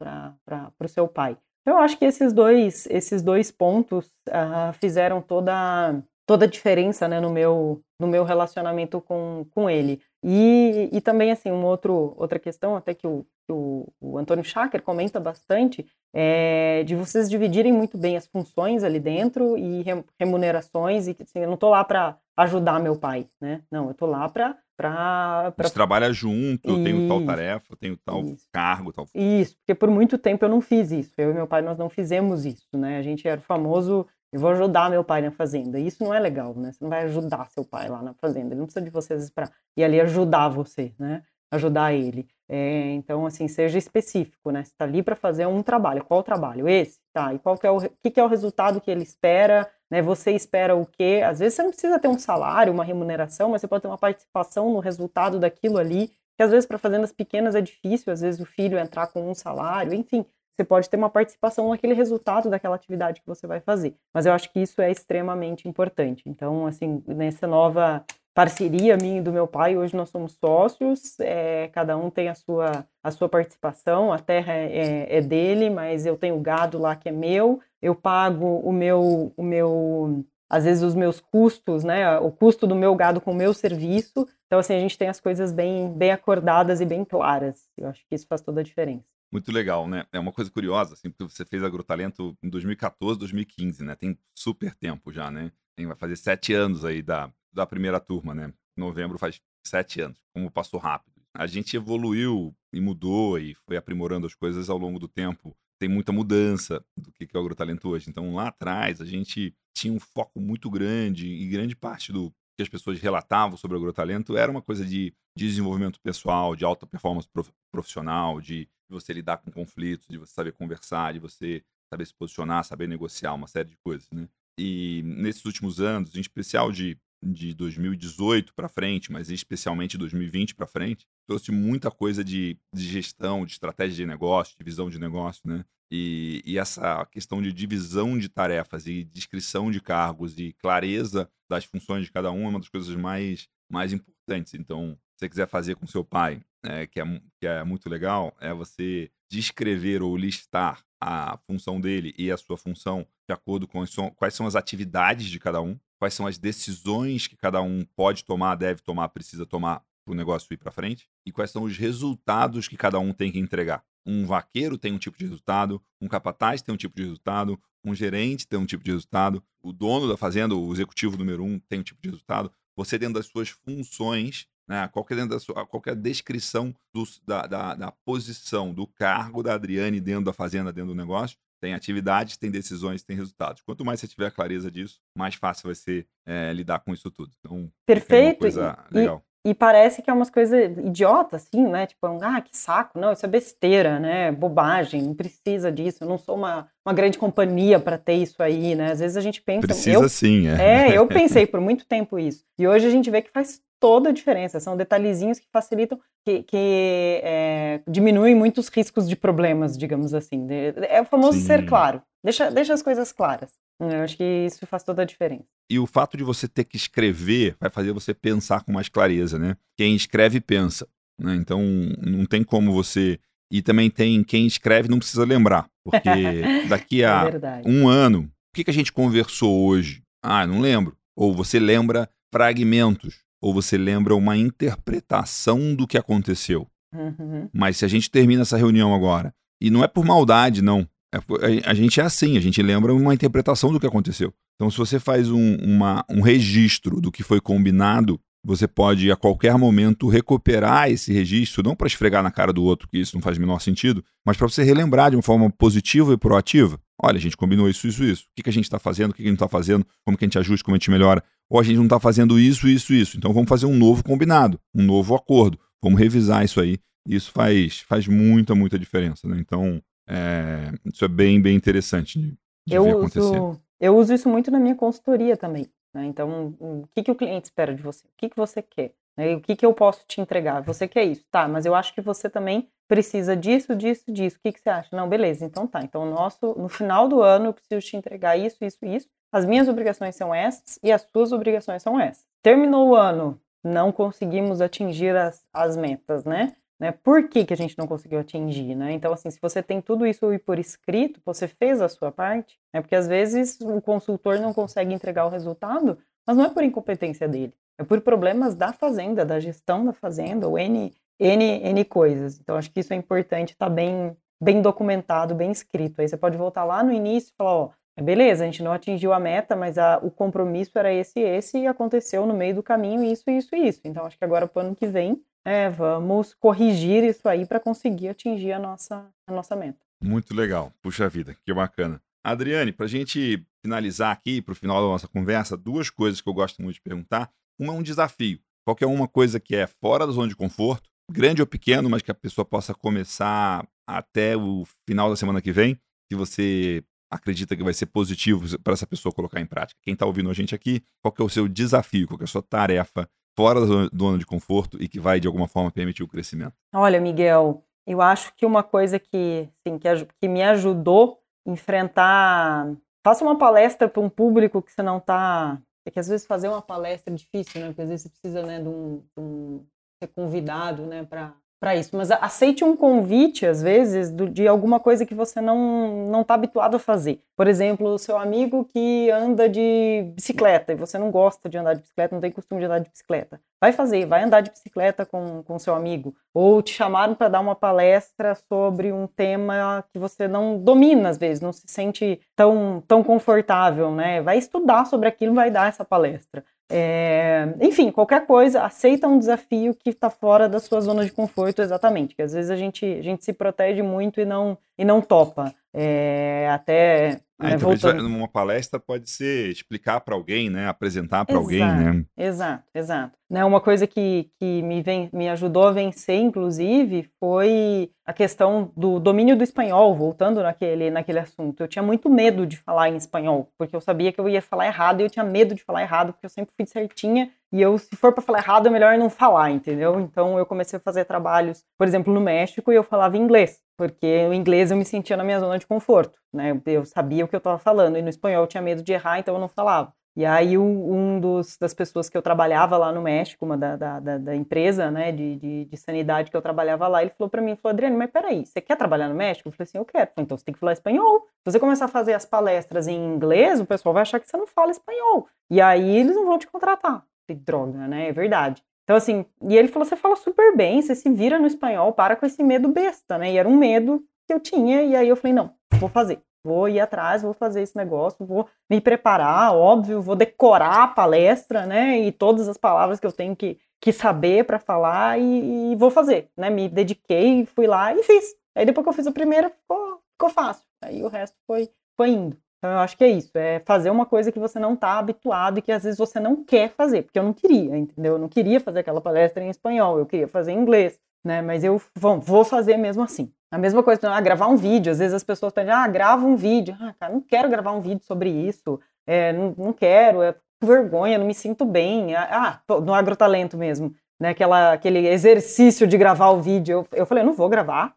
o seu pai. Eu acho que esses dois, esses dois pontos uh, fizeram toda, toda a diferença, né, no meu, no meu relacionamento com, com ele. E, e também, assim, um outro, outra questão, até que o, o, o Antônio Schacker comenta bastante, é de vocês dividirem muito bem as funções ali dentro e remunerações, e assim, eu não estou lá para ajudar meu pai, né? Não, eu estou lá para Pra, pra... A gente trabalha junto, eu tenho tal tarefa, eu tenho tal isso. cargo, tal. Isso, porque por muito tempo eu não fiz isso. Eu e meu pai nós não fizemos isso, né? A gente era o famoso eu vou ajudar meu pai na fazenda. Isso não é legal, né? Você não vai ajudar seu pai lá na fazenda. Ele não precisa de vocês para ir ali ajudar você, né? ajudar ele. É, então, assim, seja específico, né? Você está ali para fazer um trabalho. Qual o trabalho? Esse? Tá. E qual que é o que, que é o resultado que ele espera? Né? Você espera o quê? Às vezes você não precisa ter um salário, uma remuneração, mas você pode ter uma participação no resultado daquilo ali. Que às vezes para fazendas pequenas é difícil, às vezes o filho entrar com um salário, enfim, você pode ter uma participação naquele resultado daquela atividade que você vai fazer. Mas eu acho que isso é extremamente importante. Então, assim, nessa nova parceria minha e do meu pai, hoje nós somos sócios, é, cada um tem a sua, a sua participação, a terra é, é, é, dele, mas eu tenho gado lá que é meu, eu pago o meu, o meu, às vezes os meus custos, né, o custo do meu gado com o meu serviço, então assim, a gente tem as coisas bem, bem acordadas e bem claras, eu acho que isso faz toda a diferença. Muito legal, né? É uma coisa curiosa, assim, porque você fez Agrotalento em 2014, 2015, né? Tem super tempo já, né? Tem, vai fazer sete anos aí da, da primeira turma, né? Novembro faz sete anos, como passou rápido. A gente evoluiu e mudou e foi aprimorando as coisas ao longo do tempo. Tem muita mudança do que é o agrotalento hoje. Então, lá atrás, a gente tinha um foco muito grande e grande parte do que as pessoas relatavam sobre o agrotalento era uma coisa de desenvolvimento pessoal, de alta performance profissional, de você lidar com conflitos, de você saber conversar, de você saber se posicionar, saber negociar, uma série de coisas, né? E nesses últimos anos, em especial de de 2018 para frente, mas especialmente de 2020 para frente, trouxe muita coisa de, de, gestão, de estratégia de negócio, de visão de negócio, né? E, e, essa questão de divisão de tarefas e descrição de cargos e clareza das funções de cada um é uma das coisas mais, mais importantes. Então, se você quiser fazer com seu pai, é, que, é, que é muito legal, é você descrever ou listar a função dele e a sua função de acordo com quais são as atividades de cada um quais são as decisões que cada um pode tomar, deve tomar, precisa tomar para o negócio ir para frente e quais são os resultados que cada um tem que entregar. Um vaqueiro tem um tipo de resultado, um capataz tem um tipo de resultado, um gerente tem um tipo de resultado, o dono da fazenda, o executivo número um, tem um tipo de resultado. Você, dentro das suas funções, né, qualquer, dentro da sua, qualquer descrição do, da, da, da posição, do cargo da Adriane dentro da fazenda, dentro do negócio, tem atividades, tem decisões, tem resultados. Quanto mais você tiver clareza disso, mais fácil vai ser é, lidar com isso tudo. Então, Perfeito. É legal. E, parece que é umas coisas idiotas, assim, né? Tipo, ah, que saco. Não, isso é besteira, né? Bobagem, não precisa disso. Eu não sou uma, uma grande companhia para ter isso aí, né? Às vezes a gente pensa. Precisa eu, sim, é. É, eu pensei por muito tempo isso. E hoje a gente vê que faz toda a diferença. São detalhezinhos que facilitam, que, que é, diminuem muitos riscos de problemas, digamos assim. É o famoso Sim. ser claro. Deixa, deixa as coisas claras. Eu acho que isso faz toda a diferença. E o fato de você ter que escrever vai fazer você pensar com mais clareza, né? Quem escreve pensa. Né? Então não tem como você. E também tem quem escreve não precisa lembrar. Porque daqui a é um ano, o que, que a gente conversou hoje? Ah, não lembro. Ou você lembra fragmentos ou você lembra uma interpretação do que aconteceu. Uhum. Mas se a gente termina essa reunião agora, e não é por maldade, não. É a, gente é assim, a gente lembra uma interpretação do que aconteceu. Então, se você faz um, uma, um registro do que foi combinado, você pode a qualquer momento recuperar esse registro, não para esfregar na cara do outro, que isso não faz menor sentido, mas para você relembrar de uma forma positiva e proativa. Olha, a gente combinou isso, isso, isso. O que, que a gente está fazendo, o que, que a gente está fazendo, como que a gente ajusta, como a gente melhora ou a gente não está fazendo isso, isso, isso. Então vamos fazer um novo combinado, um novo acordo. Vamos revisar isso aí. Isso faz, faz muita, muita diferença. Né? Então, é, isso é bem, bem interessante de, de eu uso, Eu uso isso muito na minha consultoria também. Né? Então, o que, que o cliente espera de você? O que, que você quer? Né? O que, que eu posso te entregar? Você quer isso? Tá, mas eu acho que você também precisa disso, disso, disso. O que, que você acha? Não, beleza, então tá. Então, nosso, no final do ano, eu preciso te entregar isso, isso, isso as minhas obrigações são essas e as suas obrigações são essas. Terminou o ano, não conseguimos atingir as, as metas, né? Né? Por que, que a gente não conseguiu atingir, né? Então, assim, se você tem tudo isso por escrito, você fez a sua parte, né? Porque às vezes o consultor não consegue entregar o resultado, mas não é por incompetência dele, é por problemas da fazenda, da gestão da fazenda, ou N, N, N coisas. Então, acho que isso é importante, estar tá bem, bem documentado, bem escrito. Aí você pode voltar lá no início e falar, ó, é, beleza, a gente não atingiu a meta, mas a, o compromisso era esse e esse, e aconteceu no meio do caminho isso, isso e isso. Então, acho que agora, para o ano que vem, é, vamos corrigir isso aí para conseguir atingir a nossa, a nossa meta. Muito legal. Puxa vida, que bacana. Adriane, para a gente finalizar aqui, para o final da nossa conversa, duas coisas que eu gosto muito de perguntar. Uma é um desafio. Qualquer uma coisa que é fora da zona de conforto, grande ou pequeno, mas que a pessoa possa começar até o final da semana que vem, que você acredita que vai ser positivo para essa pessoa colocar em prática? Quem está ouvindo a gente aqui, qual é o seu desafio, qual é a sua tarefa fora do zona de conforto e que vai, de alguma forma, permitir o crescimento? Olha, Miguel, eu acho que uma coisa que, assim, que, que me ajudou enfrentar. Faça uma palestra para um público que você não está. É que às vezes fazer uma palestra é difícil, né? Porque às vezes você precisa né, de, um, de um ser convidado né, para para isso, mas aceite um convite, às vezes, do, de alguma coisa que você não não está habituado a fazer. Por exemplo, o seu amigo que anda de bicicleta e você não gosta de andar de bicicleta, não tem costume de andar de bicicleta. Vai fazer, vai andar de bicicleta com o seu amigo. Ou te chamaram para dar uma palestra sobre um tema que você não domina, às vezes, não se sente tão, tão confortável, né? Vai estudar sobre aquilo vai dar essa palestra. É, enfim, qualquer coisa, aceita um desafio que está fora da sua zona de conforto, exatamente. Que às vezes a gente, a gente se protege muito e não, e não topa. É, até ah, né, então, voltando... Uma palestra pode ser explicar para alguém, né? Apresentar para alguém, né? Exato, exato. Né, uma coisa que, que me, vem, me ajudou a vencer, inclusive, foi a questão do domínio do espanhol, voltando naquele, naquele assunto. Eu tinha muito medo de falar em espanhol, porque eu sabia que eu ia falar errado e eu tinha medo de falar errado, porque eu sempre fui certinha e eu, se for para falar errado, é melhor não falar, entendeu? Então eu comecei a fazer trabalhos, por exemplo, no México e eu falava inglês, porque o inglês eu me sentia na minha zona de conforto, né? Eu sabia o que eu estava falando e no espanhol eu tinha medo de errar, então eu não falava. E aí um dos, das pessoas que eu trabalhava lá no México, uma da, da, da empresa né, de, de, de, sanidade que eu trabalhava lá, ele falou para mim, falou, Adriane, mas peraí, você quer trabalhar no México? Eu falei assim, eu quero. Falei, então você tem que falar espanhol. Se você começar a fazer as palestras em inglês, o pessoal vai achar que você não fala espanhol. E aí eles não vão te contratar droga, né? É verdade. Então, assim, e ele falou: você fala super bem, você se vira no espanhol, para com esse medo besta, né? E era um medo que eu tinha, e aí eu falei: não, vou fazer. Vou ir atrás, vou fazer esse negócio, vou me preparar, óbvio, vou decorar a palestra, né? E todas as palavras que eu tenho que, que saber para falar e, e, vou fazer, né? Me dediquei, fui lá e fiz. Aí depois que eu fiz a primeira, ficou, ficou fácil. Aí o resto foi, foi indo. Então, eu acho que é isso, é fazer uma coisa que você não está habituado e que às vezes você não quer fazer, porque eu não queria, entendeu? Eu não queria fazer aquela palestra em espanhol, eu queria fazer em inglês, né? Mas eu bom, vou fazer mesmo assim. A mesma coisa, ah, gravar um vídeo, às vezes as pessoas pedem, ah, grava um vídeo. Ah, cara, não quero gravar um vídeo sobre isso, é, não, não quero, é vergonha, não me sinto bem. Ah, ah no agrotalento mesmo, né? Aquela, aquele exercício de gravar o vídeo. Eu, eu falei, não vou gravar,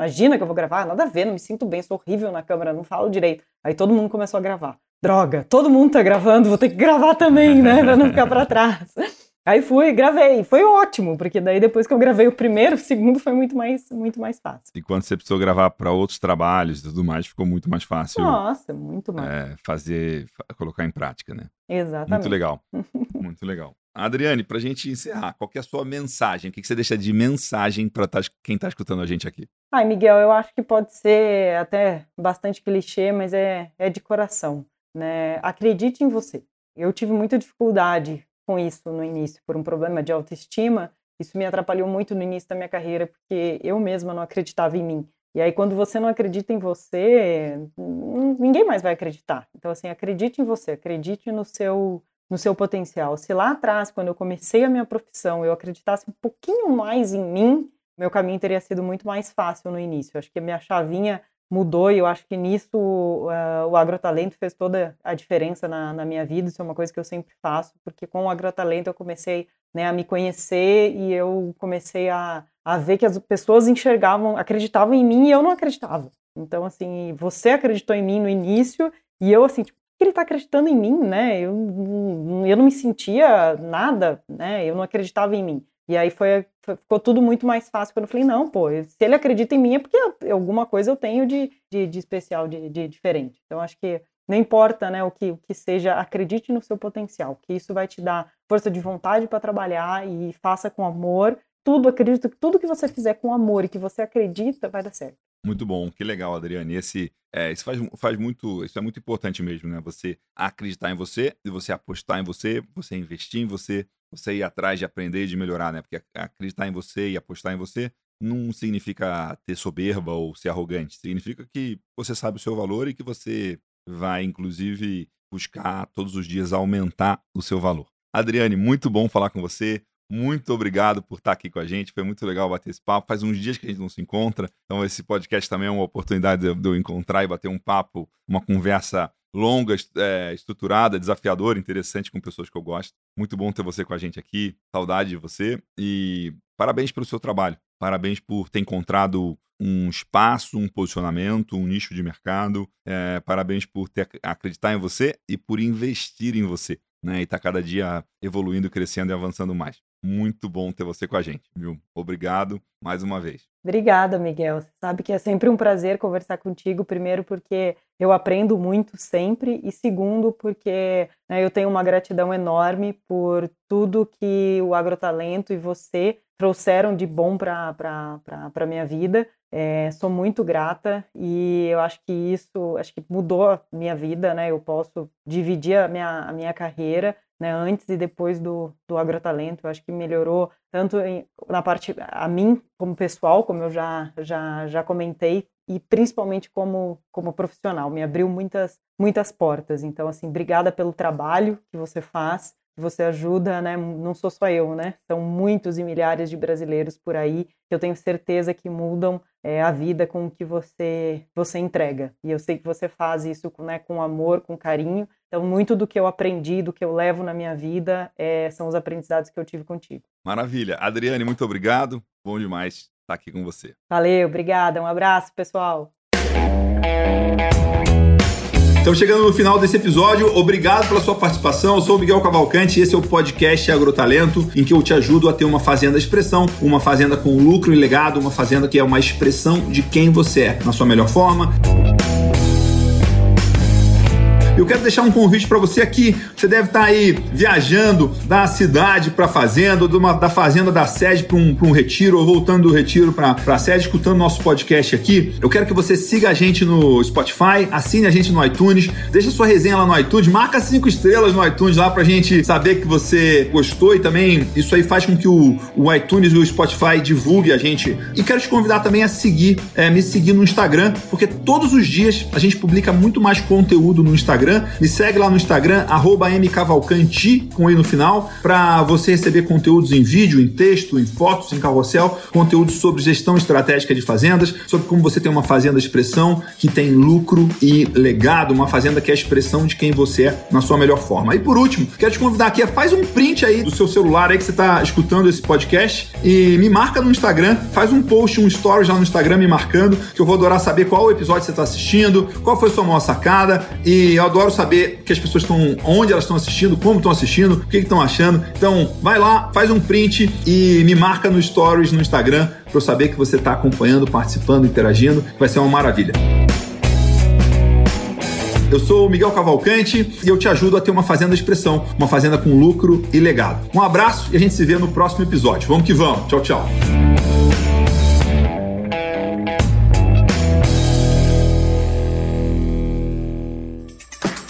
Imagina que eu vou gravar, nada a ver, não me sinto bem, sou horrível na câmera, não falo direito. Aí todo mundo começou a gravar. Droga, todo mundo tá gravando, vou ter que gravar também, né, pra não ficar pra trás. Aí fui, gravei, foi ótimo, porque daí depois que eu gravei o primeiro, o segundo foi muito mais, muito mais fácil. E quando você precisou gravar para outros trabalhos e tudo mais, ficou muito mais fácil. Nossa, muito mais. É, fazer, colocar em prática, né? Exatamente. Muito legal, muito legal. Adriane, para a gente encerrar, qual é a sua mensagem? O que você deixa de mensagem para tá, quem está escutando a gente aqui? Ai, Miguel, eu acho que pode ser até bastante clichê, mas é, é de coração. Né? Acredite em você. Eu tive muita dificuldade com isso no início, por um problema de autoestima. Isso me atrapalhou muito no início da minha carreira, porque eu mesma não acreditava em mim. E aí, quando você não acredita em você, ninguém mais vai acreditar. Então, assim, acredite em você, acredite no seu no seu potencial. Se lá atrás, quando eu comecei a minha profissão, eu acreditasse um pouquinho mais em mim, meu caminho teria sido muito mais fácil no início. Eu acho que a minha chavinha mudou e eu acho que nisso uh, o agrotalento fez toda a diferença na, na, minha vida. Isso é uma coisa que eu sempre faço, porque com o agrotalento eu comecei né, a me conhecer e eu comecei a, a ver que as pessoas enxergavam, acreditavam em mim e eu não acreditava. Então, assim, você acreditou em mim no início e eu, assim, tipo, que ele está acreditando em mim, né? Eu, eu não me sentia nada, né? Eu não acreditava em mim. E aí foi, ficou tudo muito mais fácil quando eu falei, não, pô, se ele acredita em mim é porque alguma coisa eu tenho de, de, de especial, de, de, diferente. Então acho que não importa né, o, que, o que seja, acredite no seu potencial, que isso vai te dar força de vontade para trabalhar e faça com amor. Tudo, acredito que tudo que você fizer com amor e que você acredita vai dar certo. Muito bom, que legal, Adriane. Esse, é, isso faz, faz muito, isso é muito importante mesmo, né? Você acreditar em você, você apostar em você, você investir em você, você ir atrás de aprender e de melhorar, né? Porque acreditar em você e apostar em você não significa ter soberba ou ser arrogante. Significa que você sabe o seu valor e que você vai, inclusive, buscar todos os dias aumentar o seu valor. Adriane, muito bom falar com você. Muito obrigado por estar aqui com a gente. Foi muito legal bater esse papo. Faz uns dias que a gente não se encontra, então esse podcast também é uma oportunidade de eu encontrar e bater um papo, uma conversa longa, é, estruturada, desafiadora, interessante com pessoas que eu gosto. Muito bom ter você com a gente aqui. Saudade de você e parabéns pelo seu trabalho. Parabéns por ter encontrado um espaço, um posicionamento, um nicho de mercado. É, parabéns por ter acreditar em você e por investir em você né? E tá cada dia evoluindo, crescendo e avançando mais. Muito bom ter você com a gente, viu? Obrigado mais uma vez. Obrigada, Miguel. Você sabe que é sempre um prazer conversar contigo, primeiro porque eu aprendo muito sempre, e segundo porque né, eu tenho uma gratidão enorme por tudo que o Agrotalento e você trouxeram de bom para a minha vida. É, sou muito grata e eu acho que isso acho que mudou a minha vida, né? Eu posso dividir a minha, a minha carreira né, antes e depois do, do agrotalento. Eu acho que melhorou tanto em, na parte a mim como pessoal, como eu já já, já comentei, e principalmente como como profissional. Me abriu muitas muitas portas. Então assim, obrigada pelo trabalho que você faz que você ajuda, né? Não sou só eu, né? São muitos e milhares de brasileiros por aí que eu tenho certeza que mudam é, a vida com o que você você entrega. E eu sei que você faz isso né, com amor, com carinho. Então, muito do que eu aprendi, do que eu levo na minha vida, é, são os aprendizados que eu tive contigo. Maravilha. Adriane, muito obrigado. Bom demais estar aqui com você. Valeu, obrigada. Um abraço, pessoal. Estamos chegando no final desse episódio. Obrigado pela sua participação. Eu sou o Miguel Cavalcante e esse é o podcast Agrotalento, em que eu te ajudo a ter uma fazenda expressão, uma fazenda com lucro e legado, uma fazenda que é uma expressão de quem você é, na sua melhor forma. Eu quero deixar um convite para você aqui. Você deve estar tá aí viajando da cidade para a fazenda, ou uma, da fazenda da sede para um, um retiro, ou voltando do retiro para a sede, escutando nosso podcast aqui. Eu quero que você siga a gente no Spotify, assine a gente no iTunes, deixa sua resenha lá no iTunes, marca cinco estrelas no iTunes lá para a gente saber que você gostou e também isso aí faz com que o, o iTunes e o Spotify divulgue a gente. E quero te convidar também a seguir, é, me seguir no Instagram, porque todos os dias a gente publica muito mais conteúdo no Instagram Instagram. Me segue lá no Instagram, mcavalcanti, com i no final, para você receber conteúdos em vídeo, em texto, em fotos, em carrossel, conteúdos sobre gestão estratégica de fazendas, sobre como você tem uma fazenda expressão que tem lucro e legado, uma fazenda que é a expressão de quem você é na sua melhor forma. E por último, quero te convidar aqui, faz um print aí do seu celular aí que você está escutando esse podcast e me marca no Instagram, faz um post, um story lá no Instagram me marcando, que eu vou adorar saber qual episódio você está assistindo, qual foi sua maior sacada e eu adoro adoro saber que as pessoas estão, onde elas estão assistindo, como estão assistindo, o que estão achando. Então, vai lá, faz um print e me marca no Stories no Instagram para eu saber que você está acompanhando, participando, interagindo. Vai ser uma maravilha. Eu sou o Miguel Cavalcante e eu te ajudo a ter uma fazenda de expressão, uma fazenda com lucro e legado. Um abraço e a gente se vê no próximo episódio. Vamos que vamos. Tchau, tchau.